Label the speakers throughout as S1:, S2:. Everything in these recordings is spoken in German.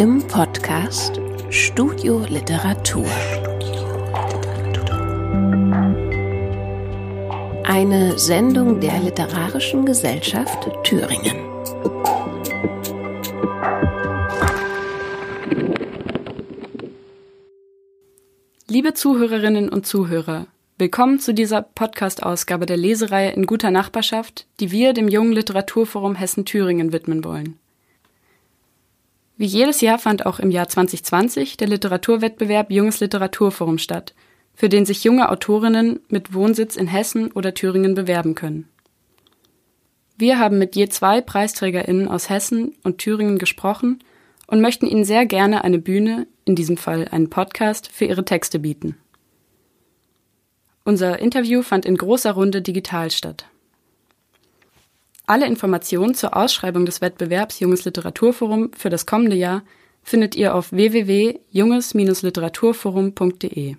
S1: im Podcast Studio Literatur. Eine Sendung der Literarischen Gesellschaft Thüringen.
S2: Liebe Zuhörerinnen und Zuhörer, willkommen zu dieser Podcast-Ausgabe der Lesereihe in guter Nachbarschaft, die wir dem Jungen Literaturforum Hessen-Thüringen widmen wollen. Wie jedes Jahr fand auch im Jahr 2020 der Literaturwettbewerb Junges Literaturforum statt, für den sich junge Autorinnen mit Wohnsitz in Hessen oder Thüringen bewerben können. Wir haben mit je zwei PreisträgerInnen aus Hessen und Thüringen gesprochen und möchten Ihnen sehr gerne eine Bühne, in diesem Fall einen Podcast, für Ihre Texte bieten. Unser Interview fand in großer Runde digital statt. Alle Informationen zur Ausschreibung des Wettbewerbs Junges Literaturforum für das kommende Jahr findet ihr auf www.junges-literaturforum.de.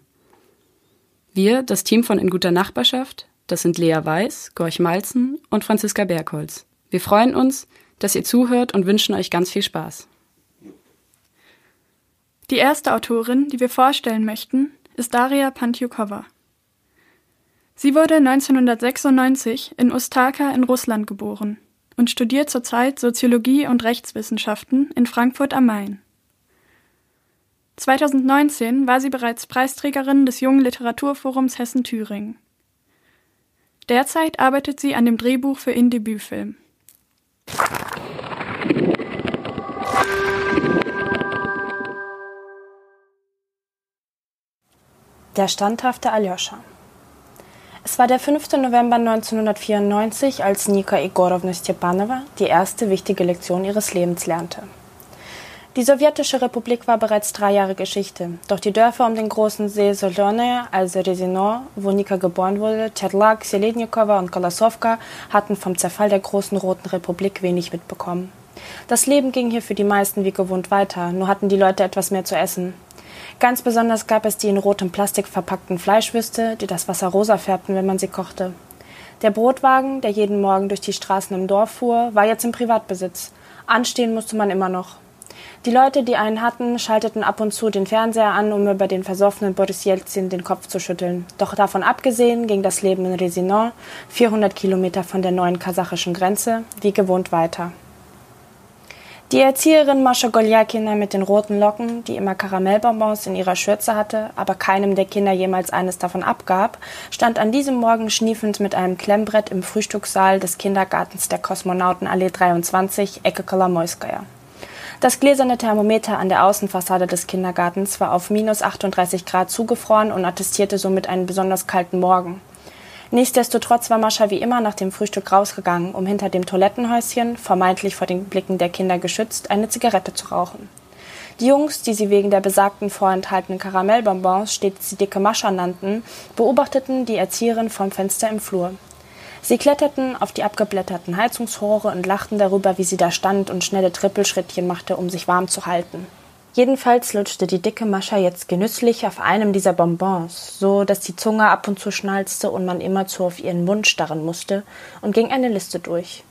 S2: Wir, das Team von In guter Nachbarschaft, das sind Lea Weiß, Gorch Malzen und Franziska Bergholz. Wir freuen uns, dass ihr zuhört und wünschen euch ganz viel Spaß.
S3: Die erste Autorin, die wir vorstellen möchten, ist Daria Pantyukova. Sie wurde 1996 in Ustaka in Russland geboren und studiert zurzeit Soziologie und Rechtswissenschaften in Frankfurt am Main. 2019 war sie bereits Preisträgerin des Jungen Literaturforums Hessen-Thüringen. Derzeit arbeitet sie an dem Drehbuch für ihren Debütfilm.
S4: Der standhafte Aljoscha es war der 5. November 1994, als Nika Igorovna Stepanova die erste wichtige Lektion ihres Lebens lernte. Die sowjetische Republik war bereits drei Jahre Geschichte, doch die Dörfer um den großen See Solone, also Resino, wo Nika geboren wurde, Tedlak, Selednikova und Kolasowka hatten vom Zerfall der großen Roten Republik wenig mitbekommen. Das Leben ging hier für die meisten wie gewohnt weiter, nur hatten die Leute etwas mehr zu essen. Ganz besonders gab es die in rotem Plastik verpackten Fleischwürste, die das Wasser rosa färbten, wenn man sie kochte. Der Brotwagen, der jeden Morgen durch die Straßen im Dorf fuhr, war jetzt im Privatbesitz. Anstehen musste man immer noch. Die Leute, die einen hatten, schalteten ab und zu den Fernseher an, um über den versoffenen Boris Jelzin den Kopf zu schütteln. Doch davon abgesehen ging das Leben in Resinon, 400 Kilometer von der neuen kasachischen Grenze, wie gewohnt weiter. Die Erzieherin Mascha Goljakina mit den roten Locken, die immer Karamellbonbons in ihrer Schürze hatte, aber keinem der Kinder jemals eines davon abgab, stand an diesem Morgen schniefend mit einem Klemmbrett im Frühstückssaal des Kindergartens der Kosmonautenallee 23, Ecke Kolomoiskaya. Das gläserne Thermometer an der Außenfassade des Kindergartens war auf minus 38 Grad zugefroren und attestierte somit einen besonders kalten Morgen. Nichtsdestotrotz war Mascha wie immer nach dem Frühstück rausgegangen, um hinter dem Toilettenhäuschen, vermeintlich vor den Blicken der Kinder geschützt, eine Zigarette zu rauchen. Die Jungs, die sie wegen der besagten vorenthaltenen Karamellbonbons stets die dicke Mascha nannten, beobachteten die Erzieherin vom Fenster im Flur. Sie kletterten auf die abgeblätterten Heizungsrohre und lachten darüber, wie sie da stand und schnelle Trippelschrittchen machte, um sich warm zu halten. Jedenfalls lutschte die dicke Mascha jetzt genüsslich auf einem dieser Bonbons, so dass die Zunge ab und zu schnalzte und man immerzu auf ihren Mund starren musste, und ging eine Liste durch.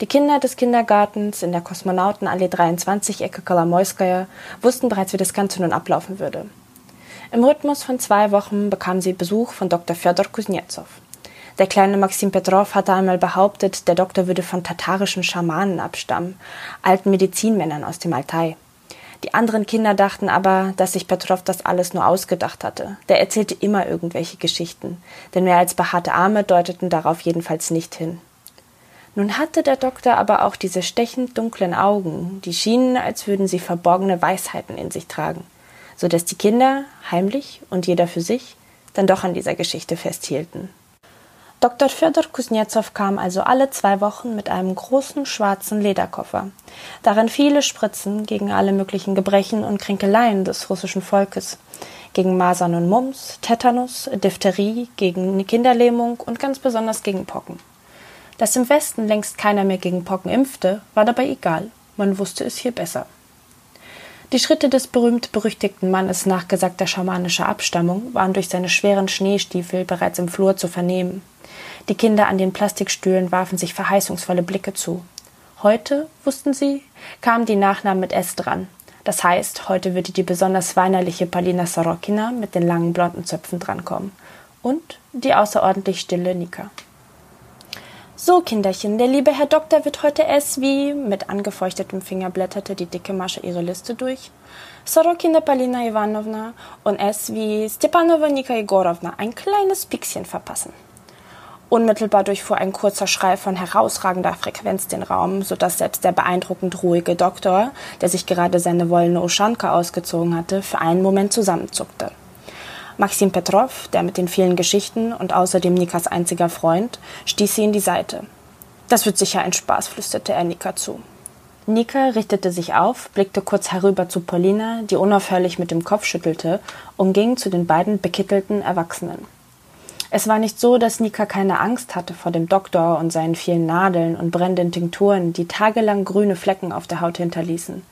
S4: Die Kinder des Kindergartens in der Kosmonautenallee 23 Ecke Kolomoiskaya wussten bereits, wie das Ganze nun ablaufen würde. Im Rhythmus von zwei Wochen bekam sie Besuch von Dr. Fjodor Kuznetsov. Der kleine Maxim Petrov hatte einmal behauptet, der Doktor würde von tatarischen Schamanen abstammen, alten Medizinmännern aus dem Altai. Die anderen Kinder dachten aber, dass sich Petrov das alles nur ausgedacht hatte. Der erzählte immer irgendwelche Geschichten, denn mehr als behaarte Arme deuteten darauf jedenfalls nicht hin. Nun hatte der Doktor aber auch diese stechend dunklen Augen, die schienen, als würden sie verborgene Weisheiten in sich tragen, so dass die Kinder, heimlich und jeder für sich, dann doch an dieser Geschichte festhielten. Dr. Fjodor Kuznetsov kam also alle zwei Wochen mit einem großen schwarzen Lederkoffer, darin viele Spritzen gegen alle möglichen Gebrechen und Kränkeleien des russischen Volkes, gegen Masern und Mumps, Tetanus, Diphtherie, gegen Kinderlähmung und ganz besonders gegen Pocken. Dass im Westen längst keiner mehr gegen Pocken impfte, war dabei egal, man wusste es hier besser. Die Schritte des berühmt-berüchtigten Mannes nachgesagter schamanischer Abstammung waren durch seine schweren Schneestiefel bereits im Flur zu vernehmen. Die Kinder an den Plastikstühlen warfen sich verheißungsvolle Blicke zu. Heute, wussten sie, kamen die Nachnamen mit S dran. Das heißt, heute würde die besonders weinerliche Palina Sorokina mit den langen blonden Zöpfen drankommen. Und die außerordentlich stille Nika. So, Kinderchen, der liebe Herr Doktor wird heute es wie. Mit angefeuchtetem Finger blätterte die dicke Masche ihre Liste durch. Sorokina Palina Ivanovna und es wie Stepanova Nika Igorovna ein kleines Pixchen verpassen. Unmittelbar durchfuhr ein kurzer Schrei von herausragender Frequenz den Raum, so dass selbst der beeindruckend ruhige Doktor, der sich gerade seine wollene Oschanka ausgezogen hatte, für einen Moment zusammenzuckte. Maxim Petrov, der mit den vielen Geschichten und außerdem Nikas einziger Freund, stieß sie in die Seite. Das wird sicher ein Spaß, flüsterte er Nika zu. Nika richtete sich auf, blickte kurz herüber zu Paulina, die unaufhörlich mit dem Kopf schüttelte, und ging zu den beiden bekittelten Erwachsenen. Es war nicht so, dass Nika keine Angst hatte vor dem Doktor und seinen vielen Nadeln und brennenden Tinkturen, die tagelang grüne Flecken auf der Haut hinterließen.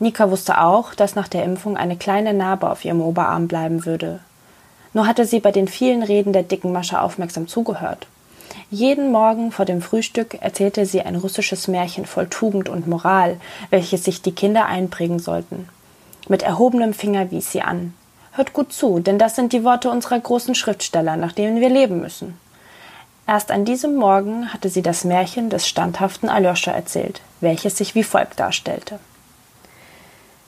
S4: Nika wusste auch, dass nach der Impfung eine kleine Narbe auf ihrem Oberarm bleiben würde. Nur hatte sie bei den vielen Reden der dicken Masche aufmerksam zugehört. Jeden Morgen vor dem Frühstück erzählte sie ein russisches Märchen voll Tugend und Moral, welches sich die Kinder einprägen sollten. Mit erhobenem Finger wies sie an. Hört gut zu, denn das sind die Worte unserer großen Schriftsteller, nach denen wir leben müssen. Erst an diesem Morgen hatte sie das Märchen des standhaften Aljoscha erzählt, welches sich wie folgt darstellte.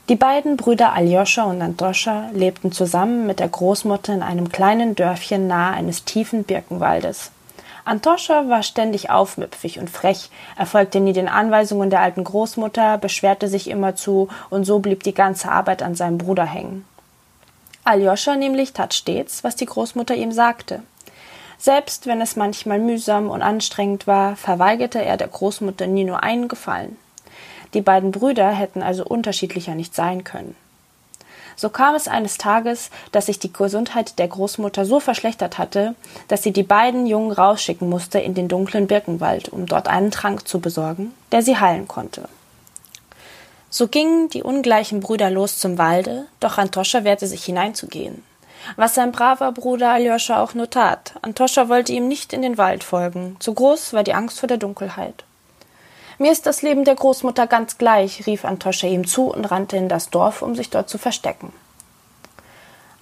S4: Die beiden Brüder Aljoscha und Antoscha lebten zusammen mit der Großmutter in einem kleinen Dörfchen nahe eines tiefen Birkenwaldes. Antoscha war ständig aufmüpfig und frech, er folgte nie den Anweisungen der alten Großmutter, beschwerte sich immerzu, und so blieb die ganze Arbeit an seinem Bruder hängen. Aljoscha nämlich tat stets, was die Großmutter ihm sagte. Selbst wenn es manchmal mühsam und anstrengend war, verweigerte er der Großmutter nie nur einen Gefallen. Die beiden Brüder hätten also unterschiedlicher nicht sein können. So kam es eines Tages, dass sich die Gesundheit der Großmutter so verschlechtert hatte, dass sie die beiden Jungen rausschicken musste in den dunklen Birkenwald, um dort einen Trank zu besorgen, der sie heilen konnte. So gingen die ungleichen Brüder los zum Walde, doch Antoscha wehrte sich hineinzugehen. Was sein braver Bruder Aljoscha auch nur tat, Antoscha wollte ihm nicht in den Wald folgen, zu groß war die Angst vor der Dunkelheit. Mir ist das Leben der Großmutter ganz gleich, rief Antoscha ihm zu und rannte in das Dorf, um sich dort zu verstecken.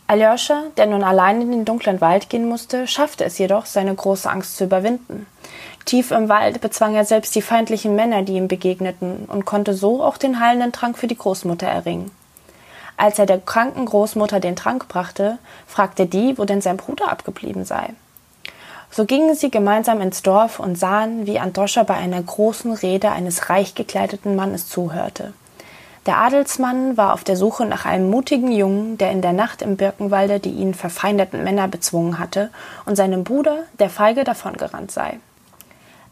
S4: Aljoscha, der nun allein in den dunklen Wald gehen musste, schaffte es jedoch, seine große Angst zu überwinden. Tief im Wald bezwang er selbst die feindlichen Männer, die ihm begegneten, und konnte so auch den heilenden Trank für die Großmutter erringen. Als er der kranken Großmutter den Trank brachte, fragte die, wo denn sein Bruder abgeblieben sei. So gingen sie gemeinsam ins Dorf und sahen, wie Antoscha bei einer großen Rede eines reich gekleideten Mannes zuhörte. Der Adelsmann war auf der Suche nach einem mutigen Jungen, der in der Nacht im Birkenwalde die ihn verfeindeten Männer bezwungen hatte und seinem Bruder, der feige davongerannt sei.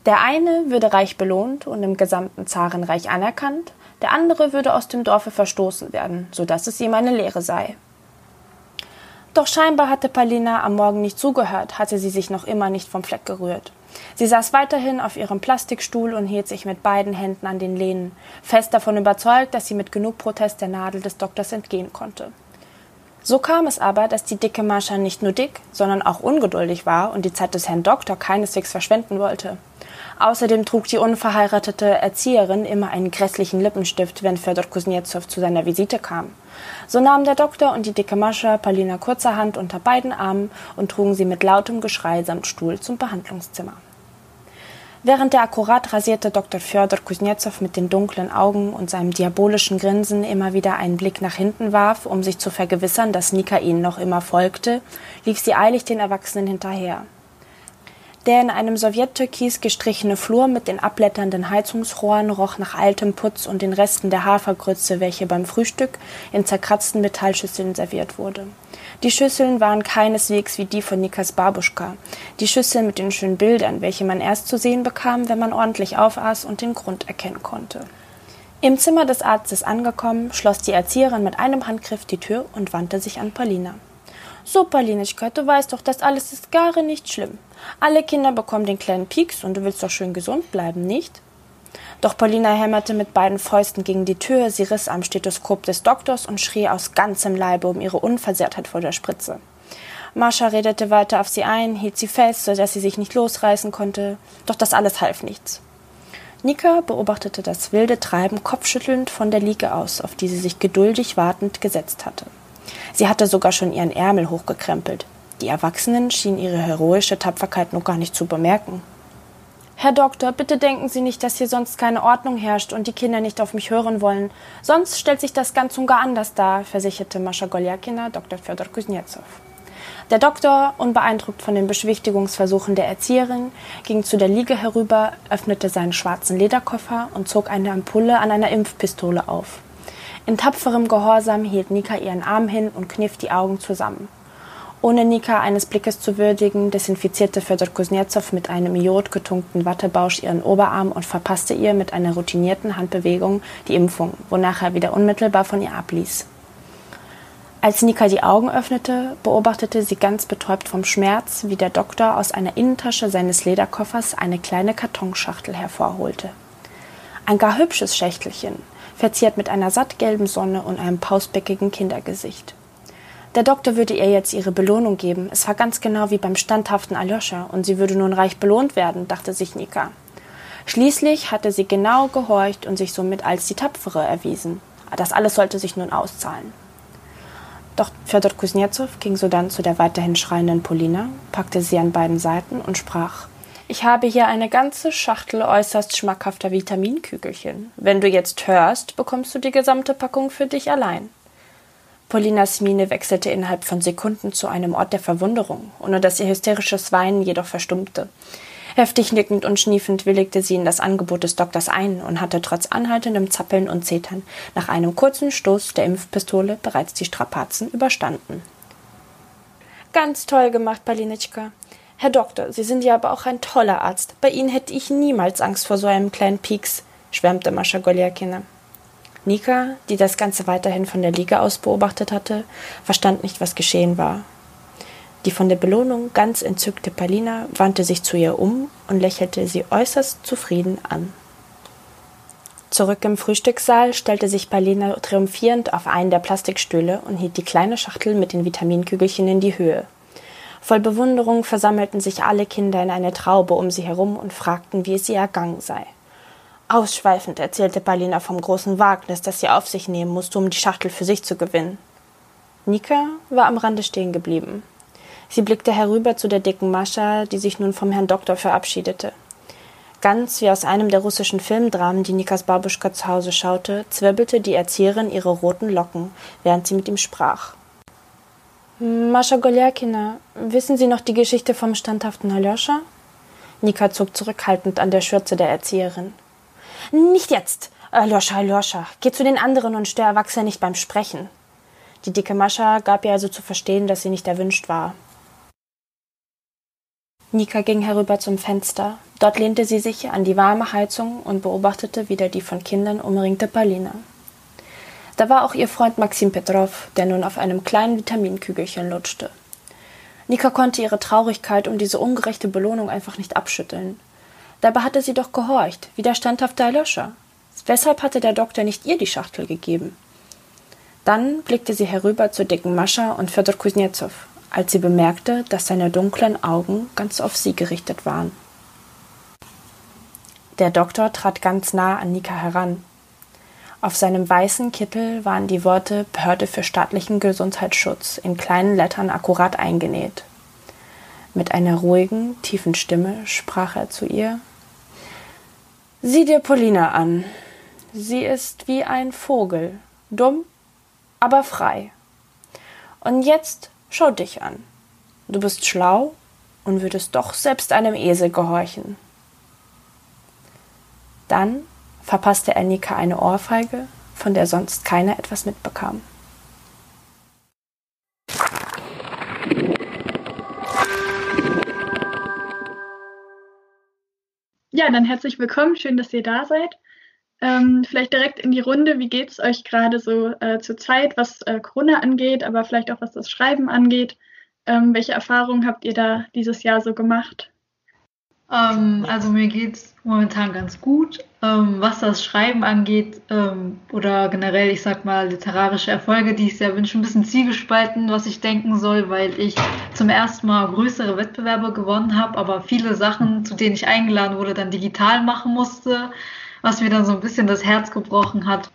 S4: Der eine würde reich belohnt und im gesamten Zarenreich anerkannt, der andere würde aus dem Dorfe verstoßen werden, so dass es ihm eine Lehre sei. Doch scheinbar hatte Palina am Morgen nicht zugehört, hatte sie sich noch immer nicht vom Fleck gerührt. Sie saß weiterhin auf ihrem Plastikstuhl und hielt sich mit beiden Händen an den Lehnen, fest davon überzeugt, dass sie mit genug Protest der Nadel des Doktors entgehen konnte. So kam es aber, dass die dicke Mascha nicht nur dick, sondern auch ungeduldig war und die Zeit des Herrn Doktor keineswegs verschwenden wollte. Außerdem trug die unverheiratete Erzieherin immer einen grässlichen Lippenstift, wenn Fedor Kuznetsov zu seiner Visite kam. So nahmen der Doktor und die dicke Mascha Palina kurzerhand unter beiden Armen und trugen sie mit lautem Geschrei samt Stuhl zum Behandlungszimmer. Während der akkurat rasierte Dr. Fjodor Kuznetsov mit den dunklen Augen und seinem diabolischen Grinsen immer wieder einen Blick nach hinten warf, um sich zu vergewissern, dass Nika ihnen noch immer folgte, lief sie eilig den Erwachsenen hinterher. Der in einem Sowjettürkis gestrichene Flur mit den abblätternden Heizungsrohren roch nach altem Putz und den Resten der Hafergrütze, welche beim Frühstück in zerkratzten Metallschüsseln serviert wurde. Die Schüsseln waren keineswegs wie die von Nikas Babuschka, die Schüsseln mit den schönen Bildern, welche man erst zu sehen bekam, wenn man ordentlich aufaß und den Grund erkennen konnte. Im Zimmer des Arztes angekommen, schloss die Erzieherin mit einem Handgriff die Tür und wandte sich an Paulina. So, Paulinitschka, du weißt doch, das alles ist gar nicht schlimm. Alle Kinder bekommen den kleinen Pieks und du willst doch schön gesund bleiben, nicht? Doch Paulina hämmerte mit beiden Fäusten gegen die Tür, sie riss am Stethoskop des Doktors und schrie aus ganzem Leibe um ihre Unversehrtheit vor der Spritze. Mascha redete weiter auf sie ein, hielt sie fest, so dass sie sich nicht losreißen konnte, doch das alles half nichts. Nika beobachtete das wilde Treiben kopfschüttelnd von der Liege aus, auf die sie sich geduldig wartend gesetzt hatte. Sie hatte sogar schon ihren Ärmel hochgekrempelt. Die Erwachsenen schienen ihre heroische Tapferkeit noch gar nicht zu bemerken. Herr Doktor, bitte denken Sie nicht, dass hier sonst keine Ordnung herrscht und die Kinder nicht auf mich hören wollen. Sonst stellt sich das ganz und gar anders dar, versicherte Mascha Goljakina Dr. Fjodor Kuznetsov. Der Doktor, unbeeindruckt von den Beschwichtigungsversuchen der Erzieherin, ging zu der Liege herüber, öffnete seinen schwarzen Lederkoffer und zog eine Ampulle an einer Impfpistole auf. In tapferem Gehorsam hielt Nika ihren Arm hin und kniff die Augen zusammen. Ohne Nika eines Blickes zu würdigen, desinfizierte Fjodor Kuznetsov mit einem iodgetunkten Wattebausch ihren Oberarm und verpasste ihr mit einer routinierten Handbewegung die Impfung, wonach er wieder unmittelbar von ihr abließ. Als Nika die Augen öffnete, beobachtete sie ganz betäubt vom Schmerz, wie der Doktor aus einer Innentasche seines Lederkoffers eine kleine Kartonschachtel hervorholte. Ein gar hübsches Schächtelchen, verziert mit einer sattgelben Sonne und einem pausbäckigen Kindergesicht. Der Doktor würde ihr jetzt ihre Belohnung geben. Es war ganz genau wie beim standhaften Aljoscha, und sie würde nun reich belohnt werden, dachte sich Nika. Schließlich hatte sie genau gehorcht und sich somit als die Tapfere erwiesen. Das alles sollte sich nun auszahlen. Doch Fjodor Kuznetsov ging sodann zu der weiterhin schreienden Polina, packte sie an beiden Seiten und sprach Ich habe hier eine ganze Schachtel äußerst schmackhafter Vitaminkügelchen. Wenn du jetzt hörst, bekommst du die gesamte Packung für dich allein. Polinas Miene wechselte innerhalb von Sekunden zu einem Ort der Verwunderung, ohne dass ihr hysterisches Weinen jedoch verstummte. Heftig nickend und schniefend willigte sie in das Angebot des Doktors ein und hatte trotz anhaltendem Zappeln und Zetern nach einem kurzen Stoß der Impfpistole bereits die Strapazen überstanden. Ganz toll gemacht, Palinitschka. Herr Doktor, Sie sind ja aber auch ein toller Arzt. Bei Ihnen hätte ich niemals Angst vor so einem kleinen Pieks, schwärmte Mascha Goljakina. Nika, die das Ganze weiterhin von der Liege aus beobachtet hatte, verstand nicht, was geschehen war. Die von der Belohnung ganz entzückte Palina wandte sich zu ihr um und lächelte sie äußerst zufrieden an. Zurück im Frühstückssaal stellte sich Palina triumphierend auf einen der Plastikstühle und hielt die kleine Schachtel mit den Vitaminkügelchen in die Höhe. Voll Bewunderung versammelten sich alle Kinder in eine Traube um sie herum und fragten, wie es ihr ergangen sei. Ausschweifend erzählte Palina vom großen Wagnis, das sie auf sich nehmen musste, um die Schachtel für sich zu gewinnen. Nika war am Rande stehen geblieben. Sie blickte herüber zu der dicken Mascha, die sich nun vom Herrn Doktor verabschiedete. Ganz wie aus einem der russischen Filmdramen, die Nikas Babuschka zu Hause schaute, zwirbelte die Erzieherin ihre roten Locken, während sie mit ihm sprach. Mascha Goljakina, wissen Sie noch die Geschichte vom standhaften Aljoscha? Nika zog zurückhaltend an der Schürze der Erzieherin. Nicht jetzt! Aljoscha, Aljoscha, geh zu den anderen und stör Erwachsene nicht beim Sprechen. Die dicke Mascha gab ihr also zu verstehen, dass sie nicht erwünscht war. Nika ging herüber zum Fenster. Dort lehnte sie sich an die warme Heizung und beobachtete wieder die von Kindern umringte Palina. Da war auch ihr Freund Maxim Petrov, der nun auf einem kleinen Vitaminkügelchen lutschte. Nika konnte ihre Traurigkeit um diese ungerechte Belohnung einfach nicht abschütteln. Dabei hatte sie doch gehorcht, wie der standhafte Aljoscha. Weshalb hatte der Doktor nicht ihr die Schachtel gegeben? Dann blickte sie herüber zu dicken Mascha und Fjodor Kuznetsov als sie bemerkte, dass seine dunklen Augen ganz auf sie gerichtet waren. Der Doktor trat ganz nah an Nika heran. Auf seinem weißen Kittel waren die Worte Behörde für staatlichen Gesundheitsschutz in kleinen Lettern akkurat eingenäht. Mit einer ruhigen, tiefen Stimme sprach er zu ihr Sieh dir Polina an. Sie ist wie ein Vogel, dumm, aber frei. Und jetzt Schau dich an. Du bist schlau und würdest doch selbst einem Esel gehorchen. Dann verpasste er Nika eine Ohrfeige, von der sonst keiner etwas mitbekam.
S3: Ja, dann herzlich willkommen. Schön, dass ihr da seid. Ähm, vielleicht direkt in die Runde. Wie geht es euch gerade so äh, zur Zeit, was äh, Corona angeht, aber vielleicht auch was das Schreiben angeht? Ähm, welche Erfahrungen habt ihr da dieses Jahr so gemacht?
S5: Ähm, also mir geht es momentan ganz gut. Ähm, was das Schreiben angeht ähm, oder generell, ich sag mal, literarische Erfolge, die ich sehr wünsche, ein bisschen zielgespalten, was ich denken soll, weil ich zum ersten Mal größere Wettbewerbe gewonnen habe, aber viele Sachen, zu denen ich eingeladen wurde, dann digital machen musste, was mir dann so ein bisschen das Herz gebrochen hat.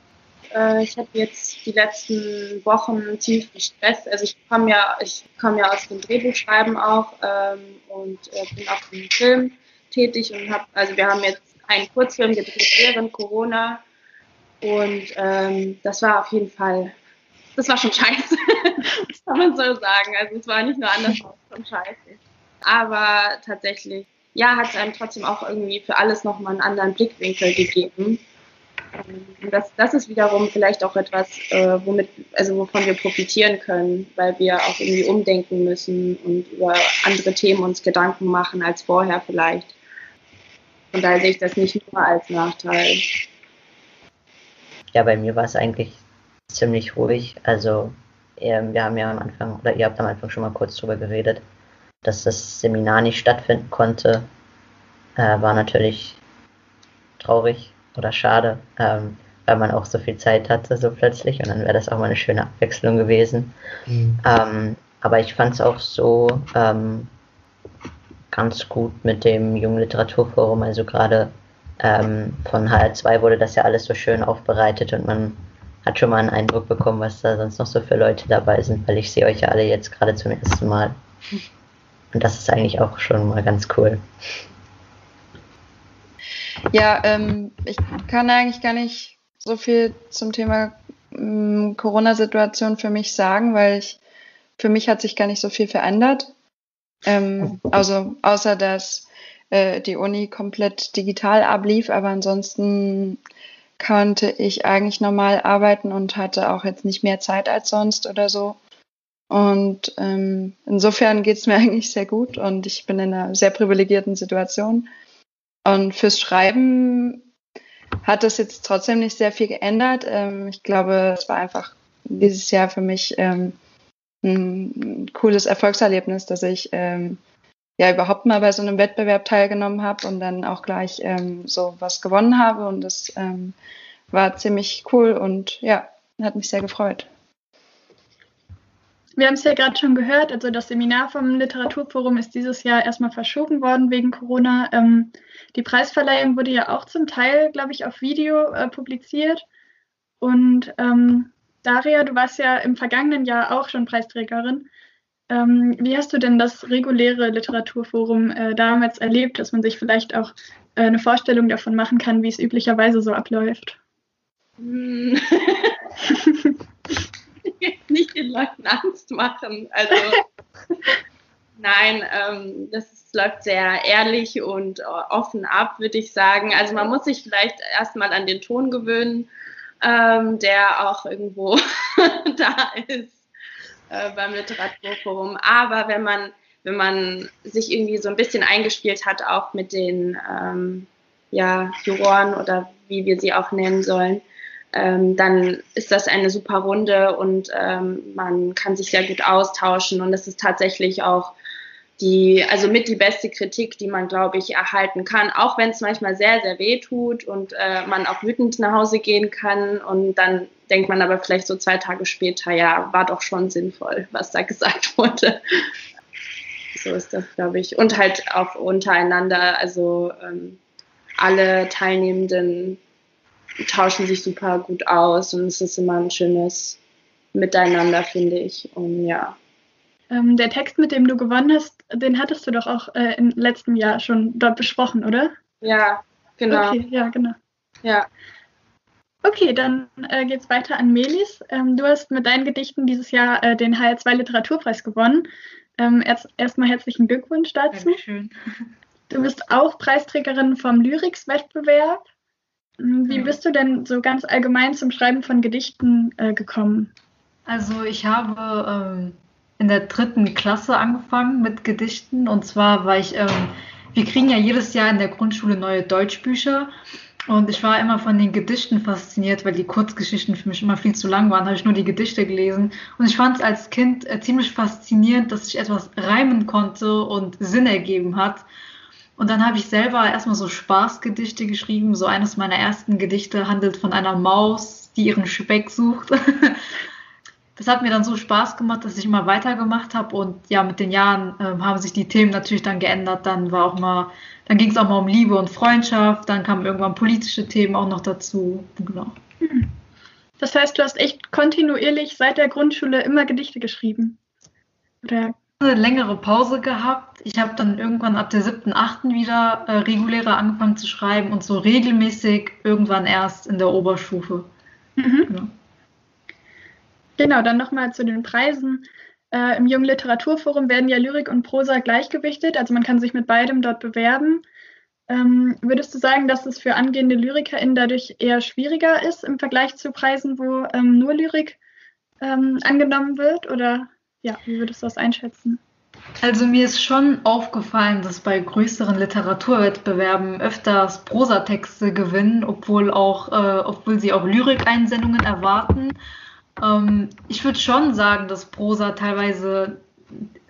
S6: Äh, ich habe jetzt die letzten Wochen viel Stress. Also ich komme ja, ich komme ja aus dem Drehbuchschreiben auch ähm, und äh, bin auch im Film tätig und habe, also wir haben jetzt einen Kurzfilm gedreht während Corona und ähm, das war auf jeden Fall, das war schon scheiße, das kann man so sagen. Also es war nicht nur anders, schon scheiße. Aber tatsächlich, ja, hat es einem trotzdem auch irgendwie für alles nochmal einen anderen Blickwinkel gegeben. Und das, das ist wiederum vielleicht auch etwas, äh, womit, also wovon wir profitieren können, weil wir auch irgendwie umdenken müssen und über andere Themen uns Gedanken machen als vorher vielleicht. Von daher sehe ich das nicht nur als Nachteil.
S7: Ja, bei mir war es eigentlich ziemlich ruhig. Also ähm, wir haben ja am Anfang, oder ihr habt am Anfang schon mal kurz drüber geredet, dass das Seminar nicht stattfinden konnte. Äh, war natürlich traurig oder schade, ähm, weil man auch so viel Zeit hatte, so plötzlich. Und dann wäre das auch mal eine schöne Abwechslung gewesen. Mhm. Ähm, aber ich fand es auch so ähm, ganz gut mit dem Jungen Literaturforum. Also gerade ähm, von HR2 wurde das ja alles so schön aufbereitet und man hat schon mal einen Eindruck bekommen, was da sonst noch so für Leute dabei sind, weil ich sehe euch ja alle jetzt gerade zum ersten Mal. Und das ist eigentlich auch schon mal ganz cool.
S8: Ja, ähm, ich kann eigentlich gar nicht so viel zum Thema ähm, Corona-Situation für mich sagen, weil ich, für mich hat sich gar nicht so viel verändert. Ähm, also außer dass äh, die Uni komplett digital ablief, aber ansonsten konnte ich eigentlich normal arbeiten und hatte auch jetzt nicht mehr Zeit als sonst oder so. Und ähm, insofern geht es mir eigentlich sehr gut und ich bin in einer sehr privilegierten Situation. Und fürs Schreiben hat das jetzt trotzdem nicht sehr viel geändert. Ähm, ich glaube, es war einfach dieses Jahr für mich ähm, ein cooles Erfolgserlebnis, dass ich ähm, ja überhaupt mal bei so einem Wettbewerb teilgenommen habe und dann auch gleich ähm, so was gewonnen habe. Und das ähm, war ziemlich cool und ja, hat mich sehr gefreut.
S3: Wir haben es ja gerade schon gehört, also das Seminar vom Literaturforum ist dieses Jahr erstmal verschoben worden wegen Corona. Ähm, die Preisverleihung wurde ja auch zum Teil, glaube ich, auf Video äh, publiziert. Und ähm, Daria, du warst ja im vergangenen Jahr auch schon Preisträgerin. Ähm, wie hast du denn das reguläre Literaturforum äh, damals erlebt, dass man sich vielleicht auch äh, eine Vorstellung davon machen kann, wie es üblicherweise so abläuft? Hm.
S6: nicht den Leuten Angst machen. Also nein, ähm, das ist, läuft sehr ehrlich und äh, offen ab, würde ich sagen. Also man muss sich vielleicht erstmal an den Ton gewöhnen, ähm, der auch irgendwo da ist äh, beim Literaturforum. Aber wenn man wenn man sich irgendwie so ein bisschen eingespielt hat, auch mit den ähm, ja, Juroren oder wie wir sie auch nennen sollen, ähm, dann ist das eine super Runde und ähm, man kann sich sehr gut austauschen und es ist tatsächlich auch die, also mit die beste Kritik, die man, glaube ich, erhalten kann, auch wenn es manchmal sehr, sehr weh tut und äh, man auch wütend nach Hause gehen kann und dann denkt man aber vielleicht so zwei Tage später, ja, war doch schon sinnvoll, was da gesagt wurde. So ist das, glaube ich. Und halt auch untereinander, also ähm, alle Teilnehmenden tauschen sich super gut aus und es ist immer ein schönes Miteinander, finde ich. Und ja.
S3: Ähm, der Text, mit dem du gewonnen hast, den hattest du doch auch äh, im letzten Jahr schon dort besprochen, oder?
S6: Ja, genau.
S3: Okay, ja, genau.
S6: Ja.
S3: Okay, dann äh, geht es weiter an Melis. Ähm, du hast mit deinen Gedichten dieses Jahr äh, den HR2 Literaturpreis gewonnen. Ähm, erst, erstmal herzlichen Glückwunsch dazu.
S5: Dankeschön.
S3: Du bist auch Preisträgerin vom Lyrics-Wettbewerb. Wie genau. bist du denn so ganz allgemein zum Schreiben von Gedichten äh, gekommen?
S5: Also ich habe ähm, in der dritten Klasse angefangen mit Gedichten. Und zwar war ich, ähm, wir kriegen ja jedes Jahr in der Grundschule neue Deutschbücher. Und ich war immer von den Gedichten fasziniert, weil die Kurzgeschichten für mich immer viel zu lang waren, habe ich nur die Gedichte gelesen. Und ich fand es als Kind äh, ziemlich faszinierend, dass ich etwas reimen konnte und Sinn ergeben hat. Und dann habe ich selber erstmal so Spaßgedichte geschrieben. So eines meiner ersten Gedichte handelt von einer Maus, die ihren Speck sucht. das hat mir dann so Spaß gemacht, dass ich immer weitergemacht habe. Und ja, mit den Jahren äh, haben sich die Themen natürlich dann geändert. Dann war auch mal, dann ging es auch mal um Liebe und Freundschaft. Dann kamen irgendwann politische Themen auch noch dazu. Genau.
S3: Das heißt, du hast echt kontinuierlich seit der Grundschule immer Gedichte geschrieben.
S5: Oder eine längere Pause gehabt. Ich habe dann irgendwann ab der siebten, achten wieder äh, regulärer angefangen zu schreiben und so regelmäßig irgendwann erst in der Oberstufe.
S3: Mhm. Genau. Genau, dann nochmal zu den Preisen. Äh, Im Jungen Literaturforum werden ja Lyrik und Prosa gleichgewichtet, also man kann sich mit beidem dort bewerben. Ähm, würdest du sagen, dass es für angehende LyrikerInnen dadurch eher schwieriger ist im Vergleich zu Preisen, wo ähm, nur Lyrik ähm, angenommen wird? Oder ja, wie würdest du das einschätzen?
S5: Also mir ist schon aufgefallen, dass bei größeren Literaturwettbewerben öfters Prosatexte gewinnen, obwohl auch, äh, obwohl sie auch Lyrikeinsendungen erwarten. Ähm, ich würde schon sagen, dass Prosa teilweise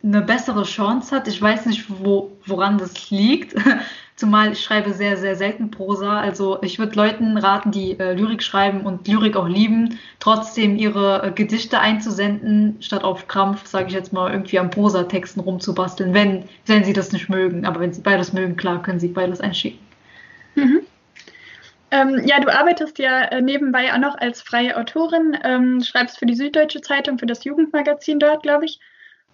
S5: eine bessere Chance hat. Ich weiß nicht, wo, woran das liegt. Zumal ich schreibe sehr, sehr selten Prosa. Also ich würde Leuten raten, die äh, Lyrik schreiben und Lyrik auch lieben, trotzdem ihre äh, Gedichte einzusenden, statt auf Krampf, sage ich jetzt mal, irgendwie am Prosatexten rumzubasteln, wenn, wenn sie das nicht mögen. Aber wenn sie beides mögen, klar, können sie beides einschicken.
S3: Mhm. Ähm, ja, du arbeitest ja äh, nebenbei auch noch als freie Autorin, ähm, schreibst für die Süddeutsche Zeitung, für das Jugendmagazin dort, glaube ich,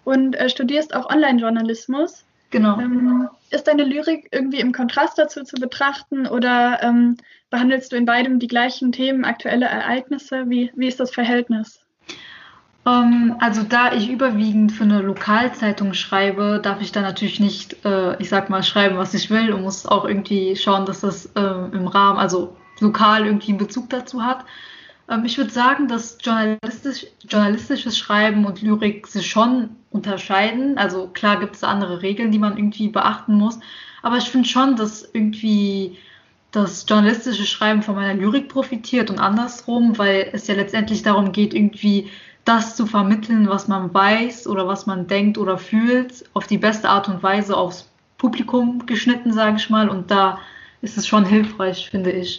S3: und äh, studierst auch Online-Journalismus.
S5: Genau. Ähm,
S3: ist deine Lyrik irgendwie im Kontrast dazu zu betrachten oder ähm, behandelst du in beidem die gleichen Themen, aktuelle Ereignisse? Wie, wie ist das Verhältnis?
S5: Ähm, also da ich überwiegend für eine Lokalzeitung schreibe, darf ich da natürlich nicht, äh, ich sag mal, schreiben, was ich will und muss auch irgendwie schauen, dass das äh, im Rahmen, also lokal irgendwie einen Bezug dazu hat. Ähm, ich würde sagen, dass journalistisch, journalistisches Schreiben und Lyrik sich schon unterscheiden. Also klar gibt es andere Regeln, die man irgendwie beachten muss. Aber ich finde schon, dass irgendwie das journalistische Schreiben von meiner Lyrik profitiert und andersrum, weil es ja letztendlich darum geht, irgendwie das zu vermitteln, was man weiß oder was man denkt oder fühlt, auf die beste Art und Weise aufs Publikum geschnitten, sage ich mal. Und da ist es schon hilfreich, finde ich.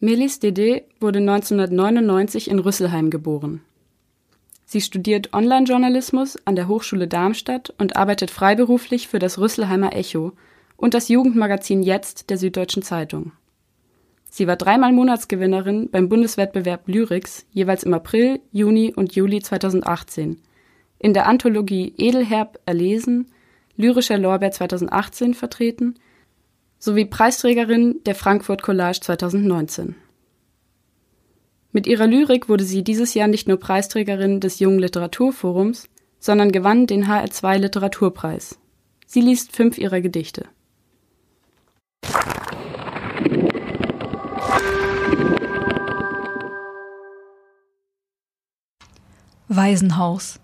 S2: Melis Dede wurde 1999 in Rüsselheim geboren. Sie studiert Online-Journalismus an der Hochschule Darmstadt und arbeitet freiberuflich für das Rüsselheimer Echo und das Jugendmagazin Jetzt der Süddeutschen Zeitung. Sie war dreimal Monatsgewinnerin beim Bundeswettbewerb Lyrics, jeweils im April, Juni und Juli 2018. In der Anthologie Edelherb erlesen, Lyrischer Lorbeer 2018 vertreten sowie Preisträgerin der Frankfurt Collage 2019. Mit ihrer Lyrik wurde sie dieses Jahr nicht nur Preisträgerin des Jungen Literaturforums, sondern gewann den HR2 Literaturpreis. Sie liest fünf ihrer Gedichte.
S9: Waisenhaus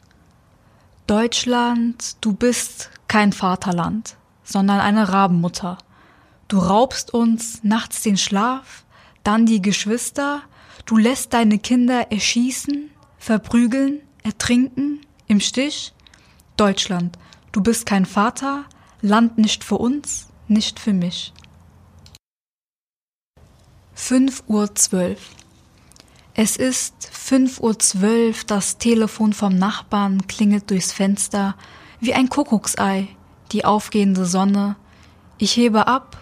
S9: Deutschland, du bist kein Vaterland, sondern eine Rabenmutter. Du raubst uns nachts den Schlaf, dann die Geschwister, du lässt deine Kinder erschießen, verprügeln, ertrinken, im Stich. Deutschland, du bist kein Vater, Land nicht für uns, nicht für mich. 5 Uhr 12. Es ist 5 Uhr 12, das Telefon vom Nachbarn klingelt durchs Fenster wie ein Kuckucksei, die aufgehende Sonne. Ich hebe ab,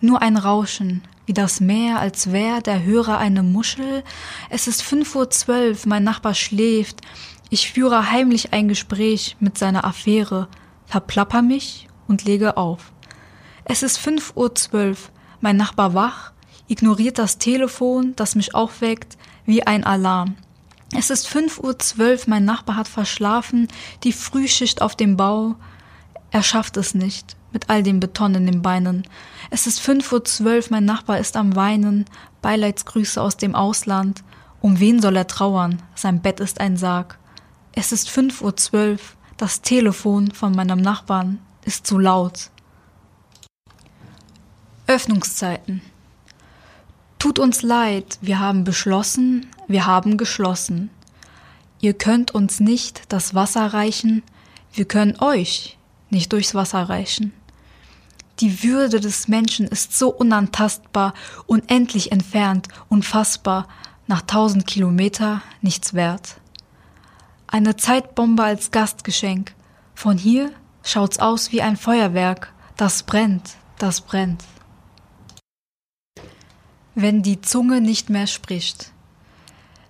S9: nur ein Rauschen, wie das Meer, als wär der Hörer eine Muschel. Es ist fünf Uhr zwölf, mein Nachbar schläft. Ich führe heimlich ein Gespräch mit seiner Affäre, verplapper mich und lege auf. Es ist fünf Uhr zwölf, mein Nachbar wach, ignoriert das Telefon, das mich aufweckt, wie ein Alarm. Es ist fünf Uhr zwölf, mein Nachbar hat verschlafen, die Frühschicht auf dem Bau. Er schafft es nicht, mit all dem Beton in den Beinen. Es ist fünf Uhr zwölf, mein Nachbar ist am Weinen, Beileidsgrüße aus dem Ausland. Um wen soll er trauern? Sein Bett ist ein Sarg. Es ist fünf Uhr zwölf, das Telefon von meinem Nachbarn ist zu laut. Öffnungszeiten.
S5: Tut uns leid, wir haben beschlossen, wir haben geschlossen. Ihr könnt uns nicht das Wasser reichen, wir können euch nicht durchs Wasser reichen. Die Würde des Menschen ist so unantastbar, unendlich entfernt, unfassbar, nach tausend Kilometer nichts wert. Eine Zeitbombe als Gastgeschenk. Von hier schaut's aus wie ein Feuerwerk. Das brennt, das brennt. Wenn die Zunge nicht mehr spricht.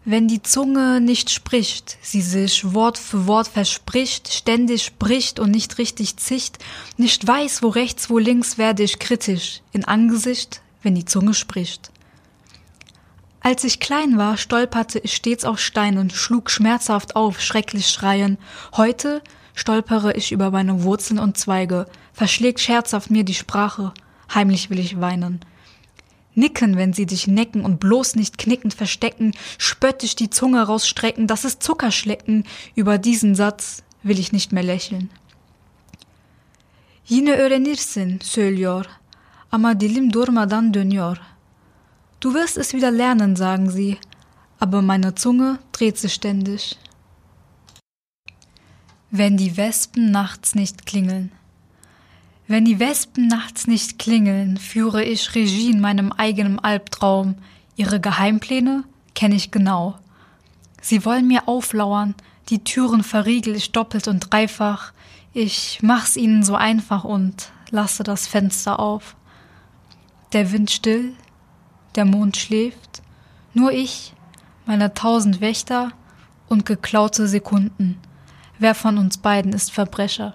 S5: Wenn die Zunge nicht spricht, sie sich Wort für Wort verspricht, ständig spricht und nicht richtig zicht, nicht weiß, wo rechts, wo links, werde ich kritisch in Angesicht, wenn die Zunge spricht. Als ich klein war, stolperte ich stets auf Steinen, schlug schmerzhaft auf, schrecklich schreien. Heute stolpere ich über meine Wurzeln und Zweige, verschlägt scherzhaft mir die Sprache, heimlich will ich weinen. Nicken, wenn sie dich necken und bloß nicht knickend verstecken, spöttisch die Zunge rausstrecken, das ist Zuckerschlecken, über diesen Satz will ich nicht mehr lächeln. Yine öğrenirsin, söylüyor, ama dilim durmadan dönüyor. Du wirst es wieder lernen, sagen sie, aber meine Zunge dreht sich ständig. Wenn die Wespen nachts nicht klingeln. Wenn die Wespen nachts nicht klingeln, führe ich Regie in meinem eigenen Albtraum. Ihre Geheimpläne kenne ich genau. Sie wollen mir auflauern, die Türen verriegel ich doppelt und dreifach. Ich mach's ihnen so einfach und lasse das Fenster auf. Der Wind still, der Mond schläft, nur ich, meine tausend Wächter und geklaute Sekunden. Wer von uns beiden ist Verbrecher?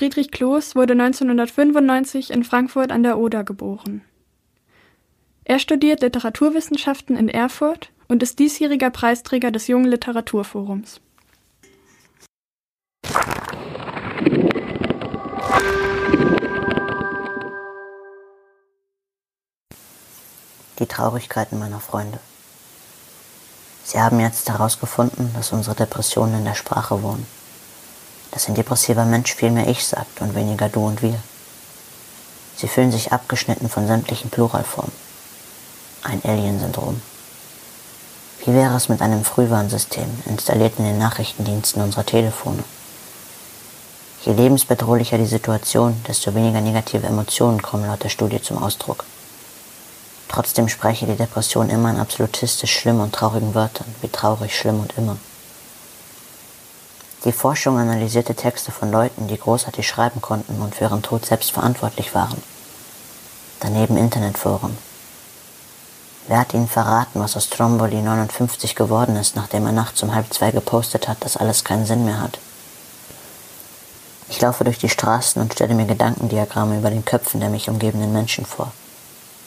S9: Friedrich Kloß wurde 1995 in Frankfurt an der Oder geboren. Er studiert Literaturwissenschaften in Erfurt und ist diesjähriger Preisträger des Jungen Literaturforums.
S7: Die Traurigkeiten meiner Freunde. Sie haben jetzt herausgefunden, dass unsere Depressionen in der Sprache wohnen dass ein depressiver Mensch viel mehr ich sagt und weniger du und wir. Sie fühlen sich abgeschnitten von sämtlichen Pluralformen. Ein Alien-Syndrom. Wie wäre es mit einem Frühwarnsystem, installiert in den Nachrichtendiensten unserer Telefone? Je lebensbedrohlicher die Situation, desto weniger negative Emotionen kommen laut der Studie zum Ausdruck. Trotzdem spreche die Depression immer in absolutistisch schlimmen und traurigen Wörtern, wie traurig, schlimm und immer. Die Forschung analysierte Texte von Leuten, die großartig schreiben konnten und für ihren Tod selbst verantwortlich waren. Daneben Internetforen. Wer hat ihnen verraten, was aus Stromboli 59 geworden ist, nachdem er nachts um halb zwei gepostet hat, dass alles keinen Sinn mehr hat? Ich laufe durch die Straßen und stelle mir Gedankendiagramme über den Köpfen der mich umgebenden Menschen vor.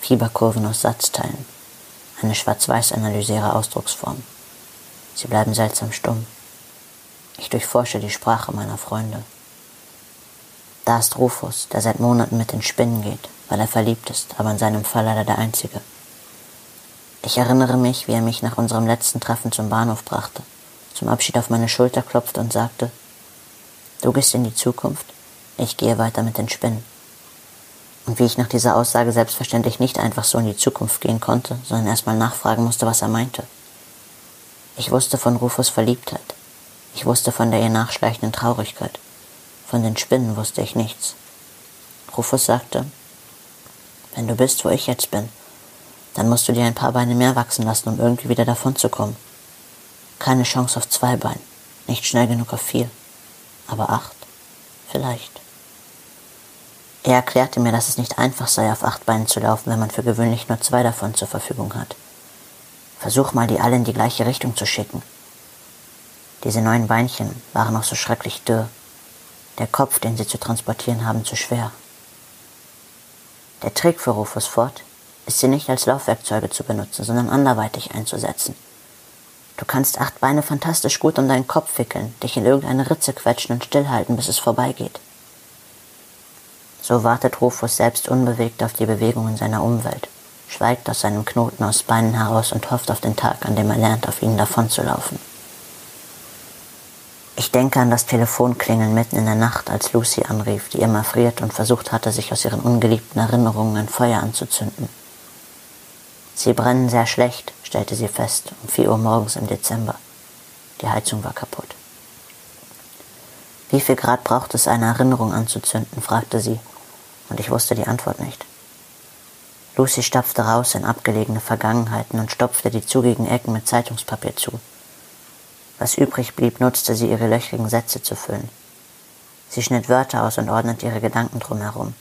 S7: Fieberkurven aus Satzteilen. Eine schwarz-weiß-Analyse ihrer Ausdrucksform. Sie bleiben seltsam stumm. Ich durchforsche die Sprache meiner Freunde. Da ist Rufus, der seit Monaten mit den Spinnen geht, weil er verliebt ist, aber in seinem Fall leider der Einzige. Ich erinnere mich, wie er mich nach unserem letzten Treffen zum Bahnhof brachte, zum Abschied auf meine Schulter klopfte und sagte, Du gehst in die Zukunft, ich gehe weiter mit den Spinnen. Und wie ich nach dieser Aussage selbstverständlich nicht einfach so in die Zukunft gehen konnte, sondern erstmal nachfragen musste, was er meinte. Ich wusste von Rufus Verliebtheit, ich wusste von der ihr nachschleichenden Traurigkeit. Von den Spinnen wusste ich nichts. Rufus sagte, wenn du bist, wo ich jetzt bin, dann musst du dir ein paar Beine mehr wachsen lassen, um irgendwie wieder davonzukommen. Keine Chance auf zwei Beinen, nicht schnell genug auf vier, aber acht, vielleicht. Er erklärte mir, dass es nicht einfach sei, auf acht Beinen zu laufen, wenn man für gewöhnlich nur zwei davon zur Verfügung hat. Versuch mal, die alle in die gleiche Richtung zu schicken. Diese neuen Beinchen waren noch so schrecklich dürr. Der Kopf, den sie zu transportieren haben, zu schwer. Der Trick für Rufus Ford ist sie nicht als Laufwerkzeuge zu benutzen, sondern anderweitig einzusetzen. Du kannst acht Beine fantastisch gut um deinen Kopf wickeln, dich in irgendeine Ritze quetschen und stillhalten, bis es vorbeigeht. So wartet Rufus selbst unbewegt auf die Bewegungen seiner Umwelt, schweigt aus seinem Knoten aus Beinen heraus und hofft auf den Tag, an dem er lernt, auf ihnen davonzulaufen. Ich denke an das Telefonklingeln mitten in der Nacht, als Lucy anrief, die immer friert und versucht hatte, sich aus ihren ungeliebten Erinnerungen ein Feuer anzuzünden. Sie brennen sehr schlecht, stellte sie fest, um vier Uhr morgens im Dezember. Die Heizung war kaputt. Wie viel Grad braucht es, eine Erinnerung anzuzünden? fragte sie, und ich wusste die Antwort nicht. Lucy stapfte raus in abgelegene Vergangenheiten und stopfte die zugigen Ecken mit Zeitungspapier zu. Was übrig blieb, nutzte sie, ihre löchrigen Sätze zu füllen. Sie schnitt Wörter aus und ordnete ihre Gedanken drumherum.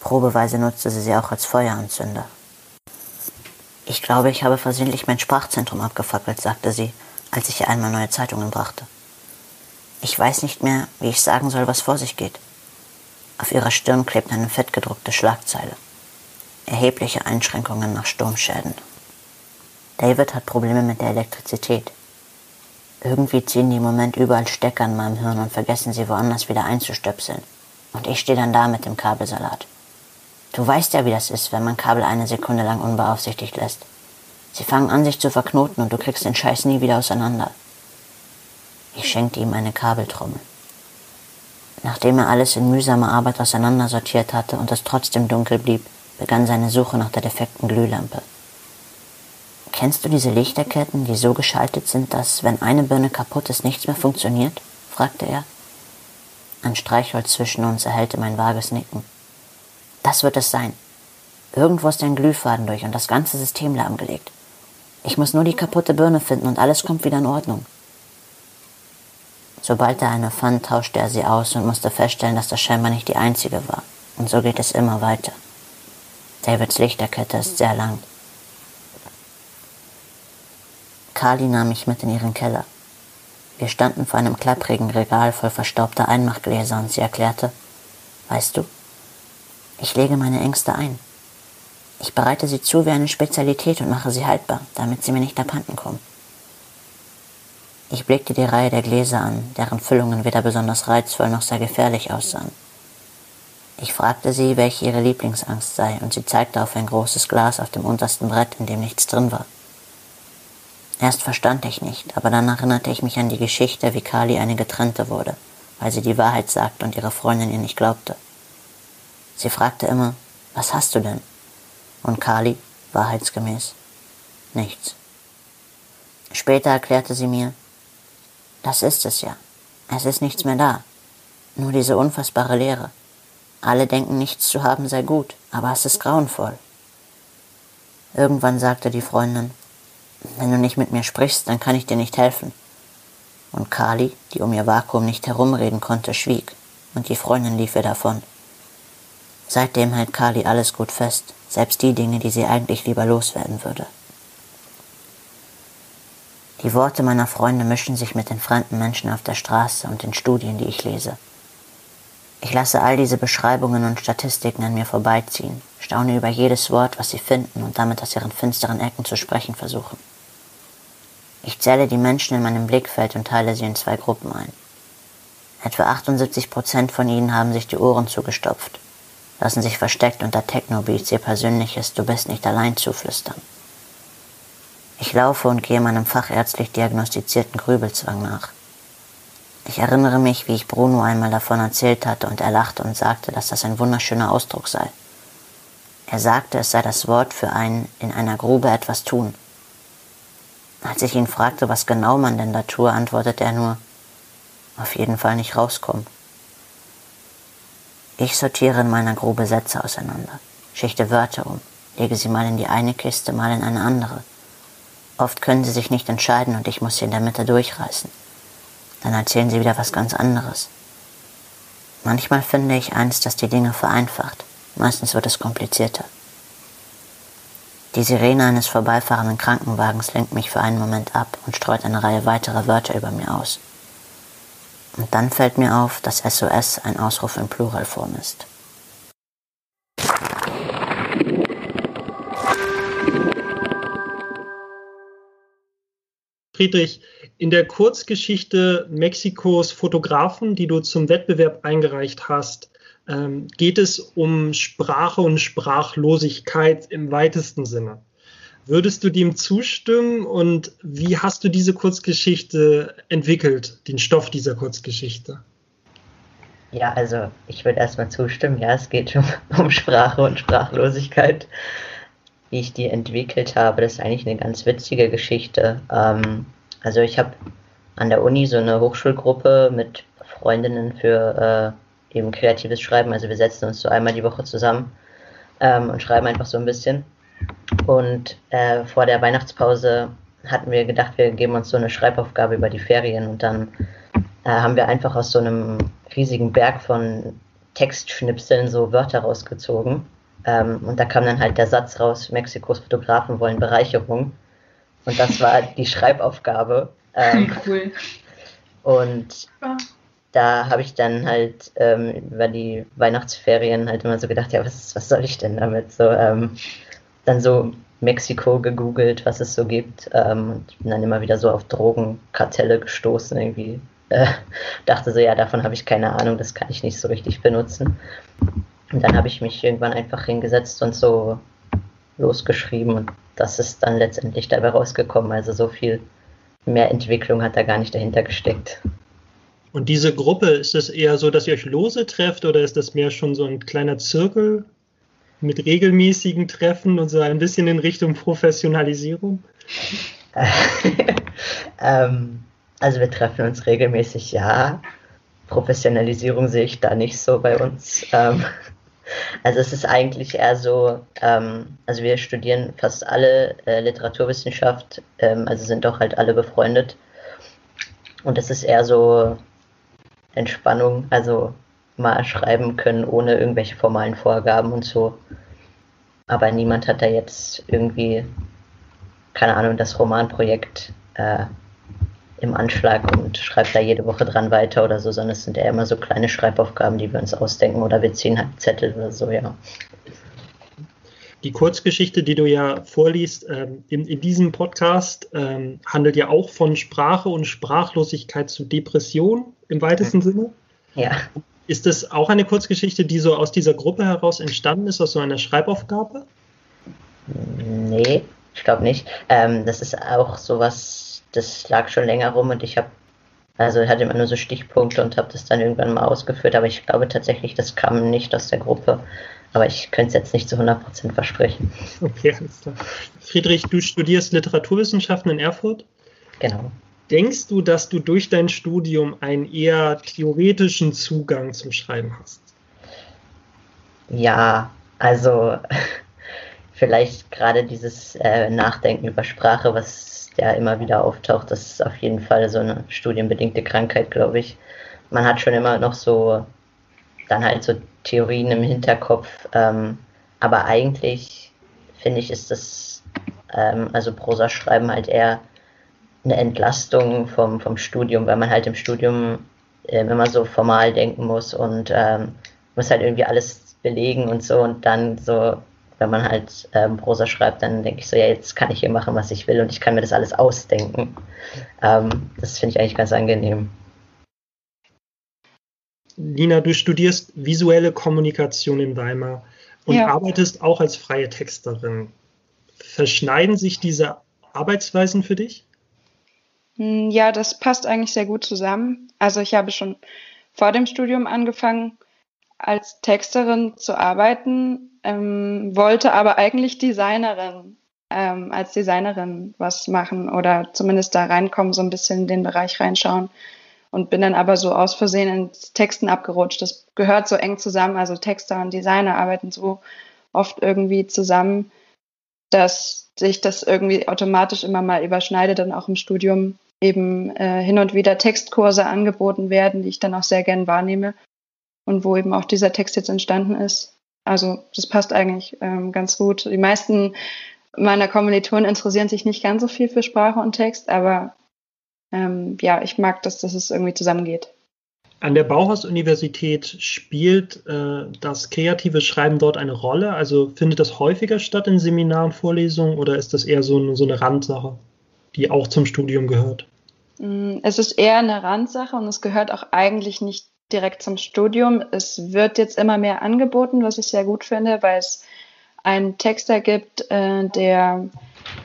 S7: Probeweise nutzte sie sie auch als Feueranzünder. Ich glaube, ich habe versehentlich mein Sprachzentrum abgefackelt, sagte sie, als ich ihr einmal neue Zeitungen brachte. Ich weiß nicht mehr, wie ich sagen soll, was vor sich geht. Auf ihrer Stirn klebt eine fettgedruckte Schlagzeile. Erhebliche Einschränkungen nach Sturmschäden. David hat Probleme mit der Elektrizität. Irgendwie ziehen die im Moment überall Stecker in meinem Hirn und vergessen sie woanders wieder einzustöpseln. Und ich stehe dann da mit dem Kabelsalat. Du weißt ja, wie das ist, wenn man Kabel eine Sekunde lang unbeaufsichtigt lässt. Sie fangen an, sich zu verknoten und du kriegst den Scheiß nie wieder auseinander. Ich schenkte ihm eine Kabeltrommel. Nachdem er alles in mühsamer Arbeit auseinandersortiert hatte und es trotzdem dunkel blieb, begann seine Suche nach der defekten Glühlampe. Kennst du diese Lichterketten, die so geschaltet sind, dass, wenn eine Birne kaputt ist, nichts mehr funktioniert? fragte er. Ein Streichholz zwischen uns erhellte mein vages Nicken. Das wird es sein. Irgendwo ist ein Glühfaden durch und das ganze System lahmgelegt. Ich muss nur die kaputte Birne finden und alles kommt wieder in Ordnung. Sobald er eine fand, tauschte er sie aus und musste feststellen, dass das scheinbar nicht die einzige war. Und so geht es immer weiter. Davids Lichterkette ist sehr lang. Kali nahm mich mit in ihren Keller. Wir standen vor einem klapprigen Regal voll verstaubter Einmachgläser und sie erklärte, weißt du, ich lege meine Ängste ein. Ich bereite sie zu wie eine Spezialität und mache sie haltbar, damit sie mir nicht abhanden kommen. Ich blickte die Reihe der Gläser an, deren Füllungen weder besonders reizvoll noch sehr gefährlich aussahen. Ich fragte sie, welche ihre Lieblingsangst sei, und sie zeigte auf ein großes Glas auf dem untersten Brett, in dem nichts drin war. Erst verstand ich nicht, aber dann erinnerte ich mich an die Geschichte, wie Kali eine Getrennte wurde, weil sie die Wahrheit sagte und ihre Freundin ihr nicht glaubte. Sie fragte immer, was hast du denn? Und Kali, wahrheitsgemäß, nichts. Später erklärte sie mir, das ist es ja. Es ist nichts mehr da. Nur diese unfassbare Leere. Alle denken, nichts zu haben sei gut, aber es ist grauenvoll. Irgendwann sagte die Freundin, wenn du nicht mit mir sprichst, dann kann ich dir nicht helfen. Und Kali, die um ihr Vakuum nicht herumreden konnte, schwieg, und die Freundin lief ihr davon. Seitdem hält Kali alles gut fest, selbst die Dinge, die sie eigentlich lieber loswerden würde. Die Worte meiner Freunde mischen sich mit den fremden Menschen auf der Straße und den Studien, die ich lese. Ich lasse all diese Beschreibungen und Statistiken an mir vorbeiziehen, staune über jedes Wort, was sie finden und damit aus ihren finsteren Ecken zu sprechen versuchen. Ich zähle die Menschen in meinem Blickfeld und teile sie in zwei Gruppen ein. Etwa 78 Prozent von ihnen haben sich die Ohren zugestopft, lassen sich versteckt unter Technobeats ihr persönliches Du bist nicht allein zuflüstern. Ich laufe und gehe meinem fachärztlich diagnostizierten Grübelzwang nach. Ich erinnere mich, wie ich Bruno einmal davon erzählt hatte und er lachte und sagte, dass das ein wunderschöner Ausdruck sei. Er sagte, es sei das Wort für ein in einer Grube etwas tun. Als ich ihn fragte, was genau man denn da tue, antwortete er nur, auf jeden Fall nicht rauskommen. Ich sortiere in meiner Grube Sätze auseinander, schichte Wörter um, lege sie mal in die eine Kiste, mal in eine andere. Oft können sie sich nicht entscheiden und ich muss sie in der Mitte durchreißen dann erzählen sie wieder was ganz anderes. Manchmal finde ich eins, das die Dinge vereinfacht, meistens wird es komplizierter. Die Sirene eines vorbeifahrenden Krankenwagens lenkt mich für einen Moment ab und streut eine Reihe weiterer Wörter über mir aus. Und dann fällt mir auf, dass SOS ein Ausruf in Pluralform ist.
S10: Friedrich, in der Kurzgeschichte Mexikos Fotografen, die du zum Wettbewerb eingereicht hast, ähm, geht es um Sprache und Sprachlosigkeit im weitesten Sinne. Würdest du dem zustimmen und wie hast du diese Kurzgeschichte entwickelt, den Stoff dieser Kurzgeschichte?
S11: Ja, also ich würde erstmal zustimmen. Ja, es geht um, um Sprache und Sprachlosigkeit. Wie ich die entwickelt habe, das ist eigentlich eine ganz witzige Geschichte. Ähm, also ich habe an der Uni so eine Hochschulgruppe mit Freundinnen für äh, eben kreatives Schreiben. Also wir setzen uns so einmal die Woche zusammen ähm, und schreiben einfach so ein bisschen. Und äh, vor der Weihnachtspause hatten wir gedacht, wir geben uns so eine Schreibaufgabe über die Ferien und dann äh, haben wir einfach aus so einem riesigen Berg von Textschnipseln so Wörter rausgezogen. Ähm, und da kam dann halt der Satz raus, Mexikos Fotografen wollen Bereicherung. Und das war die Schreibaufgabe. Ähm, cool. Und da habe ich dann halt ähm, über die Weihnachtsferien halt immer so gedacht, ja, was, was soll ich denn damit? So, ähm, dann so Mexiko gegoogelt, was es so gibt ähm, und bin dann immer wieder so auf Drogenkartelle gestoßen irgendwie. Äh, dachte so, ja, davon habe ich keine Ahnung, das kann ich nicht so richtig benutzen. Und dann habe ich mich irgendwann einfach hingesetzt und so losgeschrieben und das ist dann letztendlich dabei rausgekommen. Also so viel mehr Entwicklung hat da gar nicht dahinter gesteckt.
S10: Und diese Gruppe, ist das eher so, dass ihr euch lose trefft oder ist das mehr schon so ein kleiner Zirkel mit regelmäßigen Treffen und so ein bisschen in Richtung Professionalisierung?
S11: ähm, also wir treffen uns regelmäßig, ja. Professionalisierung sehe ich da nicht so bei uns. Ähm, also es ist eigentlich eher so, ähm, also wir studieren fast alle äh, Literaturwissenschaft, ähm, also sind doch halt alle befreundet. Und es ist eher so Entspannung, also mal schreiben können ohne irgendwelche formalen Vorgaben und so. Aber niemand hat da jetzt irgendwie, keine Ahnung, das Romanprojekt äh, im Anschlag und schreibt da jede Woche dran weiter oder so, sondern es sind eher immer so kleine Schreibaufgaben, die wir uns ausdenken oder wir ziehen halt Zettel oder so, ja.
S10: Die Kurzgeschichte, die du ja vorliest, ähm, in, in, diesem Podcast ähm, handelt ja auch von Sprache und Sprachlosigkeit zu Depression im weitesten Sinne.
S11: Ja.
S10: Ist das auch eine Kurzgeschichte, die so aus dieser Gruppe heraus entstanden ist, aus so einer Schreibaufgabe?
S11: Nee, ich glaube nicht. Ähm, das ist auch sowas, das lag schon länger rum und ich habe, also hatte immer nur so Stichpunkte und habe das dann irgendwann mal ausgeführt, aber ich glaube tatsächlich, das kam nicht aus der Gruppe. Aber ich könnte es jetzt nicht zu 100% versprechen.
S10: Okay, alles klar. Friedrich, du studierst Literaturwissenschaften in Erfurt?
S11: Genau.
S10: Denkst du, dass du durch dein Studium einen eher theoretischen Zugang zum Schreiben hast?
S11: Ja, also vielleicht gerade dieses äh, Nachdenken über Sprache, was ja immer wieder auftaucht, das ist auf jeden Fall so eine studienbedingte Krankheit, glaube ich. Man hat schon immer noch so dann halt so Theorien im Hinterkopf, ähm, aber eigentlich finde ich, ist das, ähm, also Prosa schreiben halt eher eine Entlastung vom, vom Studium, weil man halt im Studium äh, immer so formal denken muss und ähm, muss halt irgendwie alles belegen und so und dann so, wenn man halt ähm, Prosa schreibt, dann denke ich so, ja, jetzt kann ich hier machen, was ich will und ich kann mir das alles ausdenken. Ähm, das finde ich eigentlich ganz angenehm.
S10: Lina, du studierst visuelle Kommunikation in Weimar und ja. arbeitest auch als freie Texterin. Verschneiden sich diese Arbeitsweisen für dich?
S8: Hm, ja, das passt eigentlich sehr gut zusammen. Also ich habe schon vor dem Studium angefangen, als Texterin zu arbeiten, ähm, wollte aber eigentlich Designerin, ähm, als Designerin was machen oder zumindest da reinkommen, so ein bisschen in den Bereich reinschauen und bin dann aber so aus Versehen ins Texten abgerutscht. Das gehört so eng zusammen, also Texter und Designer arbeiten so oft irgendwie zusammen, dass sich das irgendwie automatisch immer mal überschneidet und auch im Studium eben äh, hin und wieder Textkurse angeboten werden, die ich dann auch sehr gern wahrnehme und wo eben auch dieser Text jetzt entstanden ist. Also das passt eigentlich ähm, ganz gut. Die meisten meiner Kommilitonen interessieren sich nicht ganz so viel für Sprache und Text, aber ähm, ja, ich mag das, dass es irgendwie zusammengeht.
S10: An der Bauhaus-Universität spielt äh, das kreative Schreiben dort eine Rolle? Also findet das häufiger statt in Seminaren, Vorlesungen oder ist das eher so eine, so eine Randsache? die auch zum Studium gehört?
S8: Mm, es ist eher eine Randsache und es gehört auch eigentlich nicht direkt zum Studium. Es wird jetzt immer mehr angeboten, was ich sehr gut finde, weil es einen Texter gibt, äh, der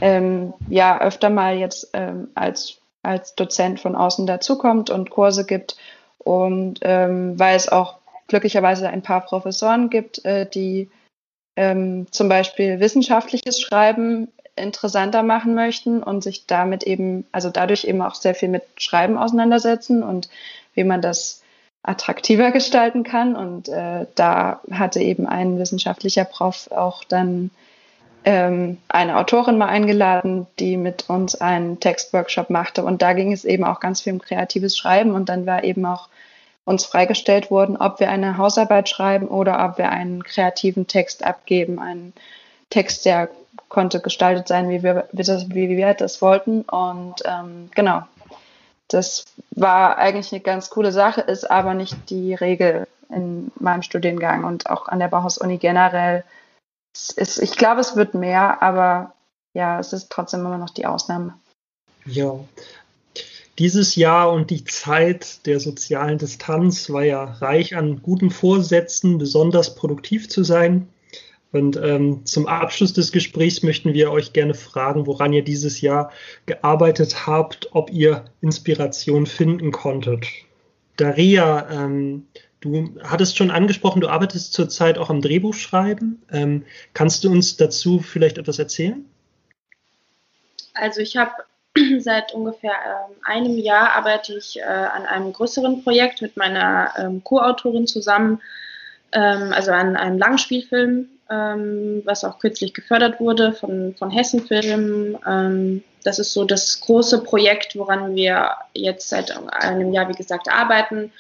S8: ähm, ja öfter mal jetzt ähm, als, als Dozent von außen dazukommt und Kurse gibt. Und ähm, weil es auch glücklicherweise ein paar Professoren gibt, äh, die ähm, zum Beispiel wissenschaftliches Schreiben interessanter machen möchten und sich damit eben, also dadurch eben auch sehr viel mit Schreiben auseinandersetzen und wie man das attraktiver gestalten kann. Und äh, da hatte eben ein wissenschaftlicher Prof auch dann ähm, eine Autorin mal eingeladen, die mit uns einen Textworkshop machte. Und da ging es eben auch ganz viel um kreatives Schreiben. Und dann war eben auch uns freigestellt worden, ob wir eine Hausarbeit schreiben oder ob wir einen kreativen Text abgeben. Einen Text, der konnte gestaltet sein, wie wir, wie, das, wie wir das wollten. Und ähm, genau, das war eigentlich eine ganz coole Sache, ist aber nicht die Regel in meinem Studiengang und auch an der Bauhaus-Uni generell. Ist, ich glaube, es wird mehr, aber ja, es ist trotzdem immer noch die Ausnahme.
S10: Ja. Dieses Jahr und die Zeit der sozialen Distanz war ja reich an guten Vorsätzen, besonders produktiv zu sein. Und ähm, zum Abschluss des Gesprächs möchten wir euch gerne fragen, woran ihr dieses Jahr gearbeitet habt, ob ihr Inspiration finden konntet. Daria, ähm, du hattest schon angesprochen, du arbeitest zurzeit auch am Drehbuchschreiben. Ähm, kannst du uns dazu vielleicht etwas erzählen?
S6: Also ich habe seit ungefähr ähm, einem Jahr arbeite ich äh, an einem größeren Projekt mit meiner ähm, Co-Autorin zusammen, ähm, also an einem Langspielfilm ähm, was auch kürzlich gefördert wurde von, von Hessenfilm. Ähm, das ist so das große Projekt, woran wir jetzt seit einem Jahr, wie gesagt, arbeiten,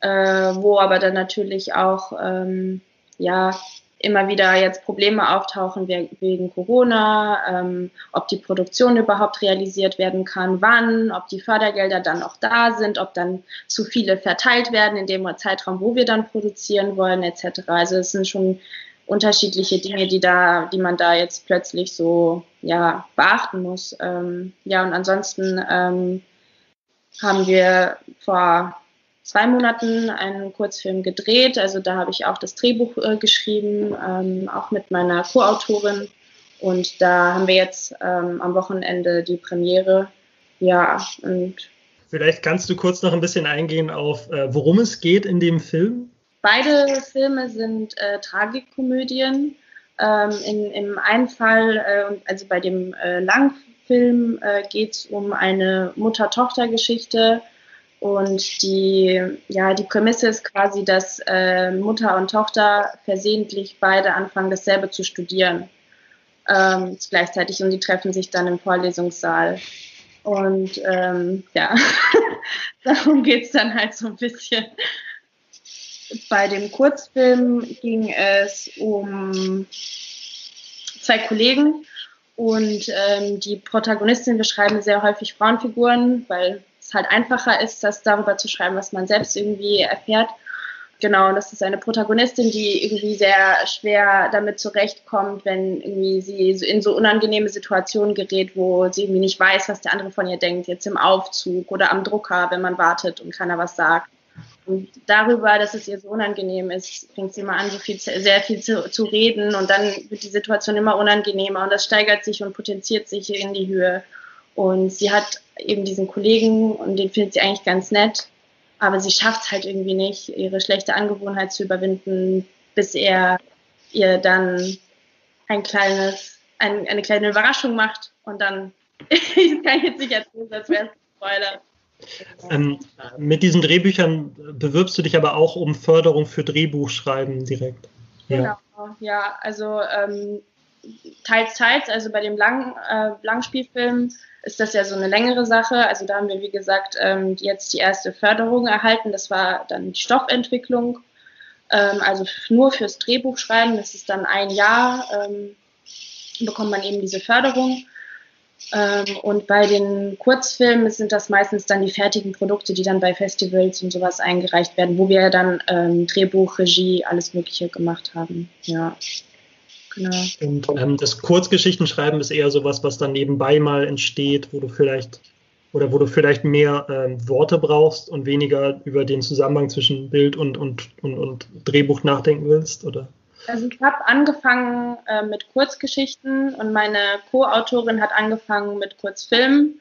S6: äh, wo aber dann natürlich auch ähm, ja, immer wieder jetzt Probleme auftauchen wegen Corona, ähm, ob die Produktion überhaupt realisiert werden kann, wann, ob die Fördergelder dann auch da sind, ob dann zu viele verteilt werden in dem Zeitraum, wo wir dann produzieren wollen, etc. Also es sind schon unterschiedliche Dinge, die da, die man da jetzt plötzlich so ja beachten muss. Ähm, ja und ansonsten ähm, haben wir vor zwei Monaten einen Kurzfilm gedreht. Also da habe ich auch das Drehbuch äh, geschrieben, ähm, auch mit meiner Co-Autorin. Und da haben wir jetzt ähm, am Wochenende die Premiere. Ja, und
S10: Vielleicht kannst du kurz noch ein bisschen eingehen auf, äh, worum es geht in dem Film.
S6: Beide Filme sind äh, Tragikkomödien. Ähm, in, Im einen Fall, äh, also bei dem äh, Langfilm, äh, geht es um eine Mutter-Tochter-Geschichte. Und die, ja, die Prämisse ist quasi, dass äh, Mutter und Tochter versehentlich beide anfangen, dasselbe zu studieren. Ähm, gleichzeitig und die treffen sich dann im Vorlesungssaal. Und ähm, ja, darum geht es dann halt so ein bisschen. Bei dem Kurzfilm ging es um zwei Kollegen und ähm, die Protagonistin beschreiben sehr häufig Frauenfiguren, weil es halt einfacher ist, das darüber zu schreiben, was man selbst irgendwie erfährt. Genau, das ist eine Protagonistin, die irgendwie sehr schwer damit zurechtkommt, wenn irgendwie sie in so unangenehme Situationen gerät, wo sie irgendwie nicht weiß, was der andere von ihr denkt, jetzt im Aufzug oder am Drucker, wenn man wartet und keiner was sagt. Und darüber, dass es ihr so unangenehm ist, fängt sie mal an, so viel, sehr viel zu, zu reden und dann wird die Situation immer unangenehmer und das steigert sich und potenziert sich in die Höhe. Und sie hat eben diesen Kollegen und den findet sie eigentlich ganz nett, aber sie schafft es halt irgendwie nicht, ihre schlechte Angewohnheit zu überwinden, bis er ihr dann ein kleines, ein, eine kleine Überraschung macht und dann, ich kann jetzt nicht erzählen, als wäre ein Spoiler.
S10: Ähm, mit diesen Drehbüchern bewirbst du dich aber auch um Förderung für Drehbuchschreiben direkt.
S6: Genau, ja, also ähm, teils, teils, also bei dem Lang, äh, Langspielfilm ist das ja so eine längere Sache. Also da haben wir, wie gesagt, ähm, jetzt die erste Förderung erhalten. Das war dann die Stoffentwicklung, ähm, also nur fürs Drehbuchschreiben. Das ist dann ein Jahr, ähm, bekommt man eben diese Förderung. Ähm, und bei den Kurzfilmen sind das meistens dann die fertigen Produkte, die dann bei Festivals und sowas eingereicht werden, wo wir dann ähm, Drehbuch, Regie, alles Mögliche gemacht haben. Ja.
S10: Genau. Und ähm, das Kurzgeschichtenschreiben ist eher sowas, was dann nebenbei mal entsteht, wo du vielleicht oder wo du vielleicht mehr ähm, Worte brauchst und weniger über den Zusammenhang zwischen Bild und, und, und, und Drehbuch nachdenken willst, oder?
S6: Also ich habe angefangen äh, mit Kurzgeschichten und meine Co-Autorin hat angefangen mit Kurzfilmen.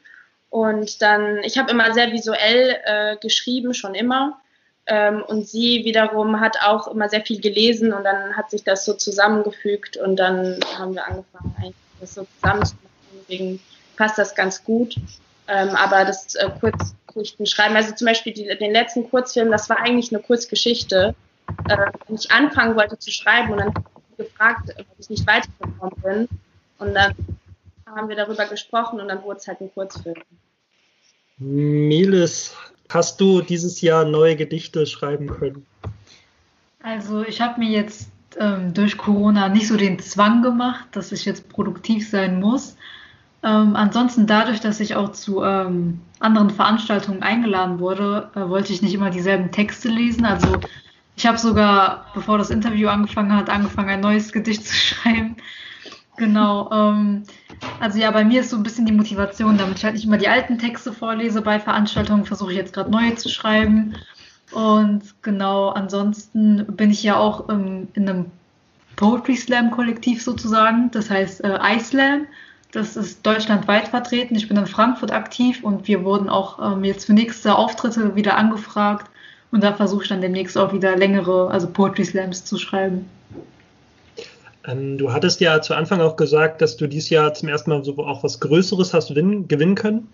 S6: Und dann, ich habe immer sehr visuell äh, geschrieben, schon immer. Ähm, und sie wiederum hat auch immer sehr viel gelesen und dann hat sich das so zusammengefügt und dann haben wir angefangen, eigentlich das so zusammenzumachen. Deswegen passt das ganz gut. Ähm, aber das äh, Kurzgeschichten schreiben, also zum Beispiel die, den letzten Kurzfilm, das war eigentlich eine Kurzgeschichte äh, ich anfangen wollte zu schreiben und dann gefragt, ob ich nicht weitergekommen bin. Und dann haben wir darüber gesprochen und dann wurde es halt ein Kurzfilm.
S10: Melis, hast du dieses Jahr neue Gedichte schreiben können?
S5: Also ich habe mir jetzt ähm, durch Corona nicht so den Zwang gemacht, dass ich jetzt produktiv sein muss. Ähm, ansonsten dadurch, dass ich auch zu ähm, anderen Veranstaltungen eingeladen wurde, äh, wollte ich nicht immer dieselben Texte lesen. Also ich habe sogar, bevor das Interview angefangen hat, angefangen, ein neues Gedicht zu schreiben. Genau. Ähm, also ja, bei mir ist so ein bisschen die Motivation, damit ich halt nicht immer die alten Texte vorlese bei Veranstaltungen, versuche ich jetzt gerade neue zu schreiben. Und genau, ansonsten bin ich ja auch ähm, in einem Poetry Slam Kollektiv sozusagen, das heißt äh, iSlam. Das ist deutschlandweit vertreten. Ich bin in Frankfurt aktiv und wir wurden auch ähm, jetzt für nächste Auftritte wieder angefragt. Und da versuche ich dann demnächst auch wieder längere, also Poetry Slams zu schreiben.
S10: Ähm, du hattest ja zu Anfang auch gesagt, dass du dieses Jahr zum ersten Mal so auch was Größeres hast gewinnen können.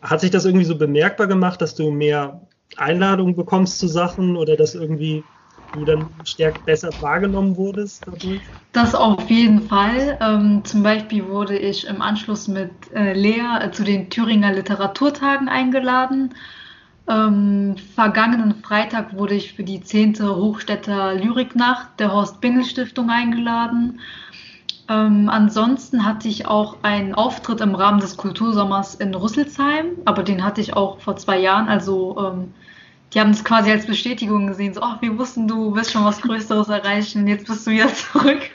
S10: Hat sich das irgendwie so bemerkbar gemacht, dass du mehr Einladungen bekommst zu Sachen oder dass irgendwie du dann stärker besser wahrgenommen wurdest dadurch?
S5: Das auf jeden Fall. Ähm, zum Beispiel wurde ich im Anschluss mit äh, Lea äh, zu den Thüringer Literaturtagen eingeladen. Ähm, vergangenen Freitag wurde ich für die 10. Hochstädter Lyriknacht der Horst Bingel Stiftung eingeladen. Ähm, ansonsten hatte ich auch einen Auftritt im Rahmen des Kultursommers in Rüsselsheim, aber den hatte ich auch vor zwei Jahren. Also ähm, die haben es quasi als Bestätigung gesehen, so, ach, wir wussten, du wirst schon was Größeres erreichen, jetzt bist du wieder zurück.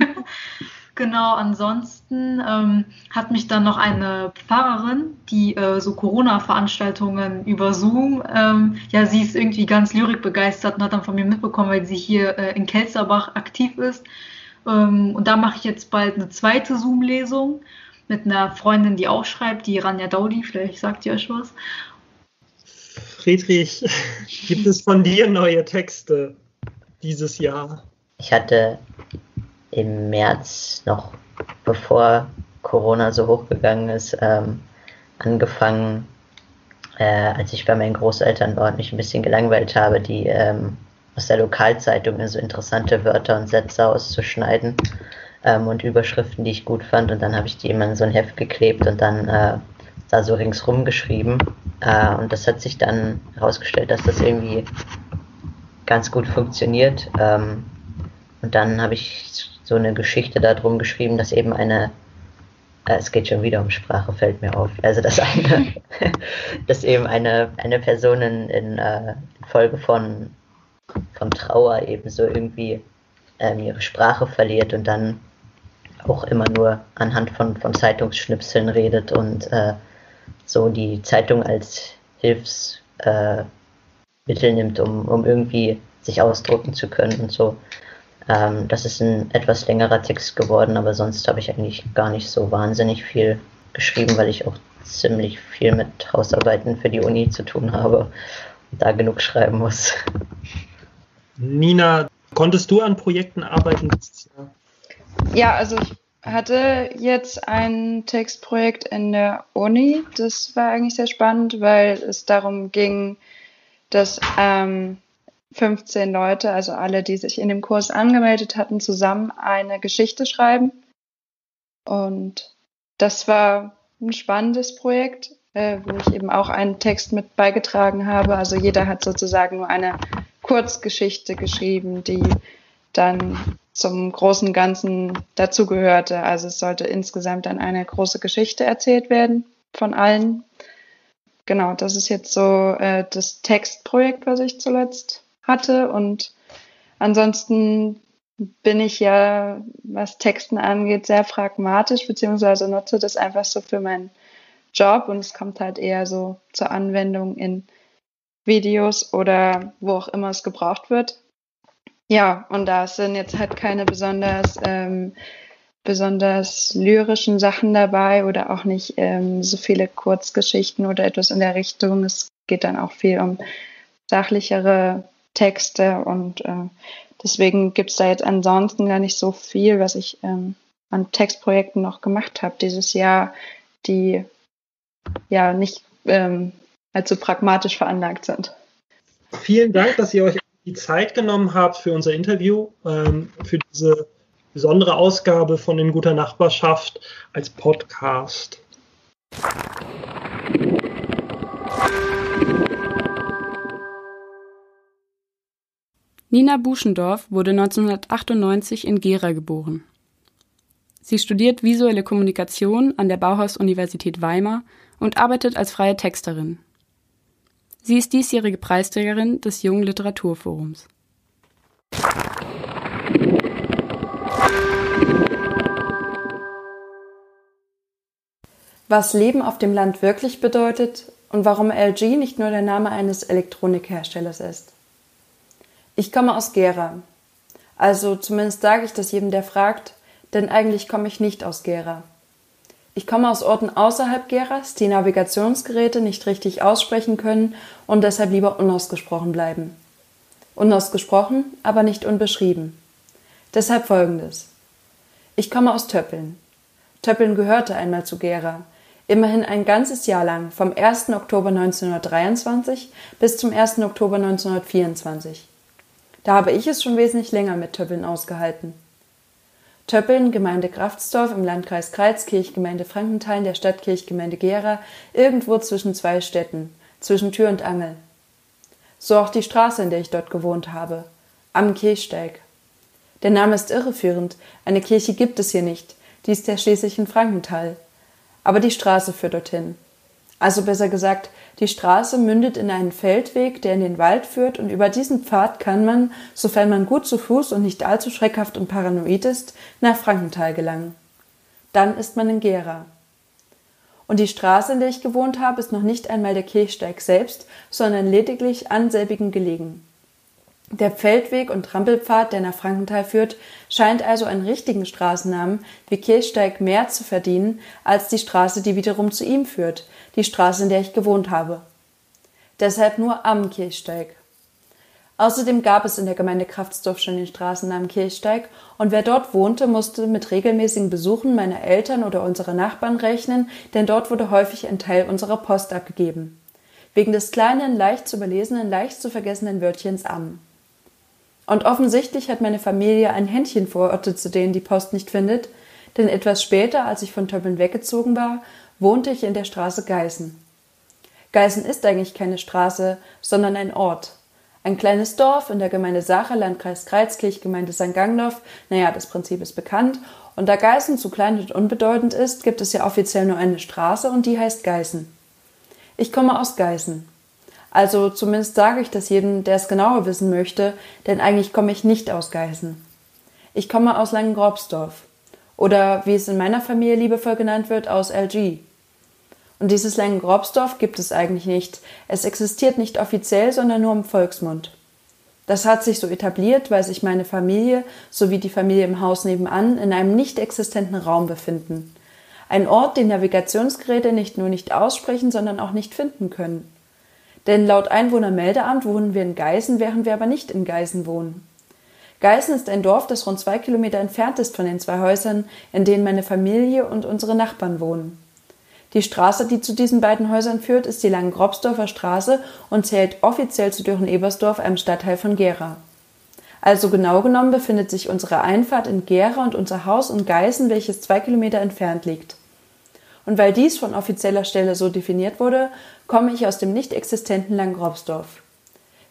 S5: Genau, ansonsten ähm, hat mich dann noch eine Pfarrerin, die äh, so Corona-Veranstaltungen über Zoom, ähm, ja, sie ist irgendwie ganz lyrikbegeistert und hat dann von mir mitbekommen, weil sie hier äh, in Kelzerbach aktiv ist. Ähm, und da mache ich jetzt bald eine zweite Zoom-Lesung mit einer Freundin, die auch schreibt, die Ranja Daudi, vielleicht sagt ihr euch was.
S10: Friedrich, gibt es von dir neue Texte dieses Jahr?
S11: Ich hatte im März, noch bevor Corona so hochgegangen ist, ähm, angefangen, äh, als ich bei meinen Großeltern und mich ein bisschen gelangweilt habe, die ähm, aus der Lokalzeitung so interessante Wörter und Sätze auszuschneiden ähm, und Überschriften, die ich gut fand. Und dann habe ich die immer in so ein Heft geklebt und dann äh, da so ringsrum geschrieben. Äh, und das hat sich dann herausgestellt, dass das irgendwie ganz gut funktioniert. Ähm, und dann habe ich so eine Geschichte darum geschrieben, dass eben eine, äh, es geht schon wieder um Sprache, fällt mir auf, also dass eine, dass eben eine, eine Person in, in äh, Folge von, von Trauer eben so irgendwie ähm, ihre Sprache verliert und dann auch immer nur anhand von, von Zeitungsschnipseln redet und äh, so die Zeitung als Hilfsmittel äh, nimmt, um, um irgendwie sich ausdrucken zu können und so. Ähm, das ist ein etwas längerer Text geworden, aber sonst habe ich eigentlich gar nicht so wahnsinnig viel geschrieben, weil ich auch ziemlich viel mit Hausarbeiten für die Uni zu tun habe und da genug schreiben muss.
S10: Nina, konntest du an Projekten arbeiten
S8: Jahr? Ja, also ich hatte jetzt ein Textprojekt in der Uni. Das war eigentlich sehr spannend, weil es darum ging, dass ähm, 15 Leute, also alle, die sich in dem Kurs angemeldet hatten, zusammen eine Geschichte schreiben. Und das war ein spannendes Projekt, äh, wo ich eben auch einen Text mit beigetragen habe. Also jeder hat sozusagen nur eine Kurzgeschichte geschrieben, die dann zum großen Ganzen dazugehörte. Also es sollte insgesamt dann eine große Geschichte erzählt werden von allen. Genau, das ist jetzt so äh, das Textprojekt, was ich zuletzt hatte. Und ansonsten bin ich ja, was Texten angeht, sehr pragmatisch, beziehungsweise nutze das einfach so für meinen Job und es kommt halt eher so zur Anwendung in Videos oder wo auch immer es gebraucht wird. Ja, und da sind jetzt halt keine besonders ähm, besonders lyrischen Sachen dabei oder auch nicht ähm, so viele Kurzgeschichten oder etwas in der Richtung. Es geht dann auch viel um sachlichere Texte und äh, deswegen gibt es da jetzt ansonsten gar nicht so viel, was ich ähm, an Textprojekten noch gemacht habe dieses Jahr, die ja nicht ähm, allzu pragmatisch veranlagt sind.
S10: Vielen Dank, dass ihr euch die Zeit genommen habt für unser Interview, ähm, für diese besondere Ausgabe von In guter Nachbarschaft als Podcast.
S2: Nina Buschendorf wurde 1998 in Gera geboren. Sie studiert visuelle Kommunikation an der Bauhaus-Universität Weimar und arbeitet als freie Texterin. Sie ist diesjährige Preisträgerin des Jungen Literaturforums.
S12: was Leben auf dem Land wirklich bedeutet und warum LG nicht nur der Name eines Elektronikherstellers ist. Ich komme aus Gera. Also zumindest sage ich das jedem, der fragt, denn eigentlich komme ich nicht aus Gera. Ich komme aus Orten außerhalb Geras, die Navigationsgeräte nicht richtig aussprechen können und deshalb lieber unausgesprochen bleiben. Unausgesprochen, aber nicht unbeschrieben. Deshalb folgendes. Ich komme aus Töppeln. Töppeln gehörte einmal zu Gera, immerhin ein ganzes Jahr lang, vom 1. Oktober 1923 bis zum 1. Oktober 1924. Da habe ich es schon wesentlich länger mit Töppeln ausgehalten. Töppeln, Gemeinde Kraftsdorf im Landkreis Kreizkirch, Gemeinde Frankenthal in der Stadt Kirchgemeinde Gera, irgendwo zwischen zwei Städten, zwischen Tür und Angel. So auch die Straße, in der ich dort gewohnt habe, am Kirchsteig. Der Name ist irreführend, eine Kirche gibt es hier nicht, die ist schließlich in Frankenthal aber die Straße führt dorthin. Also besser gesagt, die Straße mündet in einen Feldweg, der in den Wald führt, und über diesen Pfad kann man, sofern man gut zu Fuß und nicht allzu schreckhaft und paranoid ist, nach Frankenthal gelangen. Dann ist man in Gera. Und die Straße, in der ich gewohnt habe, ist noch nicht einmal der Kirchsteig selbst, sondern lediglich an selbigen gelegen. Der Feldweg und Trampelpfad, der nach Frankenthal führt, scheint also einen richtigen Straßennamen wie Kirchsteig mehr zu verdienen als die Straße, die wiederum zu ihm führt, die Straße, in der ich gewohnt habe. Deshalb nur am Kirchsteig. Außerdem gab es in der Gemeinde Kraftsdorf schon den Straßennamen Kirchsteig und wer dort wohnte, musste mit regelmäßigen Besuchen meiner Eltern oder unserer Nachbarn rechnen, denn dort wurde häufig ein Teil unserer Post abgegeben. Wegen des kleinen, leicht zu überlesenen, leicht zu vergessenen Wörtchens am. Und offensichtlich hat meine Familie ein Händchen vor Orte, zu denen die Post nicht findet, denn etwas später, als ich von Töppeln weggezogen war, wohnte ich in der Straße Geißen. Geißen ist eigentlich keine Straße, sondern ein Ort. Ein kleines Dorf in der Gemeinde Sache, Landkreis Kreizkirch, Gemeinde St. Gangloff. Naja, das Prinzip ist bekannt. Und da Geißen zu klein und unbedeutend ist, gibt es ja offiziell nur eine Straße und die heißt Geißen. Ich komme aus Geißen. Also zumindest sage ich das jedem, der es genauer wissen möchte, denn eigentlich komme ich nicht aus Geißen. Ich komme aus Langengrobsdorf. Oder wie es in meiner Familie liebevoll genannt wird, aus LG. Und dieses Langengrobsdorf gibt es eigentlich nicht. Es existiert nicht offiziell, sondern nur im Volksmund. Das hat sich so etabliert, weil sich meine Familie sowie die Familie im Haus nebenan in einem nicht existenten Raum befinden. Ein Ort, den Navigationsgeräte nicht nur nicht aussprechen, sondern auch nicht finden können. Denn laut Einwohnermeldeamt wohnen wir in Geißen, während wir aber nicht in Geißen wohnen. Geißen ist ein Dorf, das rund zwei Kilometer entfernt ist von den zwei Häusern, in denen meine Familie und unsere Nachbarn wohnen. Die Straße, die zu diesen beiden Häusern führt, ist die Langengrobsdorfer Straße und zählt offiziell zu Dürren-Ebersdorf, einem Stadtteil von Gera. Also genau genommen befindet sich unsere Einfahrt in Gera und unser Haus in Geißen, welches zwei Kilometer entfernt liegt. Und weil dies von offizieller Stelle so definiert wurde, komme ich aus dem nicht existenten Langrobsdorf.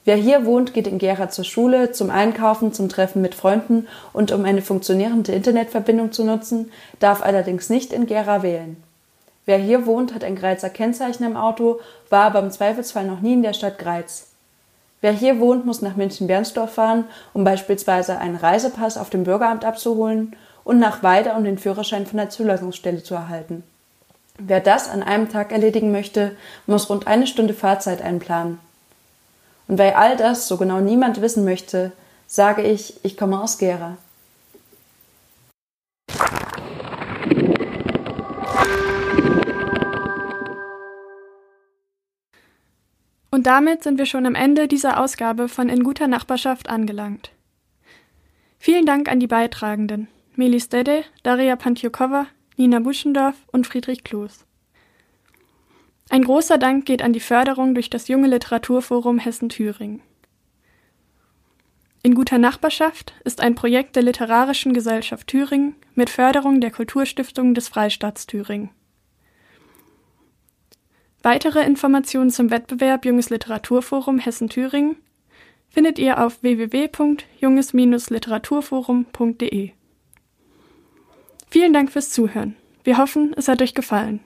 S12: Wer hier wohnt, geht in Gera zur Schule, zum Einkaufen, zum Treffen mit Freunden und um eine funktionierende Internetverbindung zu nutzen, darf allerdings nicht in Gera wählen. Wer hier wohnt, hat ein Greizer Kennzeichen im Auto, war aber im Zweifelsfall noch nie in der Stadt Greiz. Wer hier wohnt, muss nach München-Bernsdorf fahren, um beispielsweise einen Reisepass auf dem Bürgeramt abzuholen und nach Weida, um den Führerschein von der Zulassungsstelle zu erhalten. Wer das an einem Tag erledigen möchte, muss rund eine Stunde Fahrzeit einplanen. Und weil all das so genau niemand wissen möchte, sage ich, ich komme aus Gera.
S9: Und damit sind wir schon am Ende dieser Ausgabe von In guter Nachbarschaft angelangt. Vielen Dank an die Beitragenden Melis Dede, Daria Pantjukova, Nina Buschendorf und Friedrich Kloß. Ein großer Dank geht an die Förderung durch das Junge Literaturforum Hessen-Thüringen. In guter Nachbarschaft ist ein Projekt der Literarischen Gesellschaft Thüringen mit Förderung der Kulturstiftung des Freistaats Thüringen. Weitere Informationen zum Wettbewerb Junges Literaturforum Hessen-Thüringen findet ihr auf www.junges-literaturforum.de. Vielen Dank fürs Zuhören. Wir hoffen, es hat euch gefallen.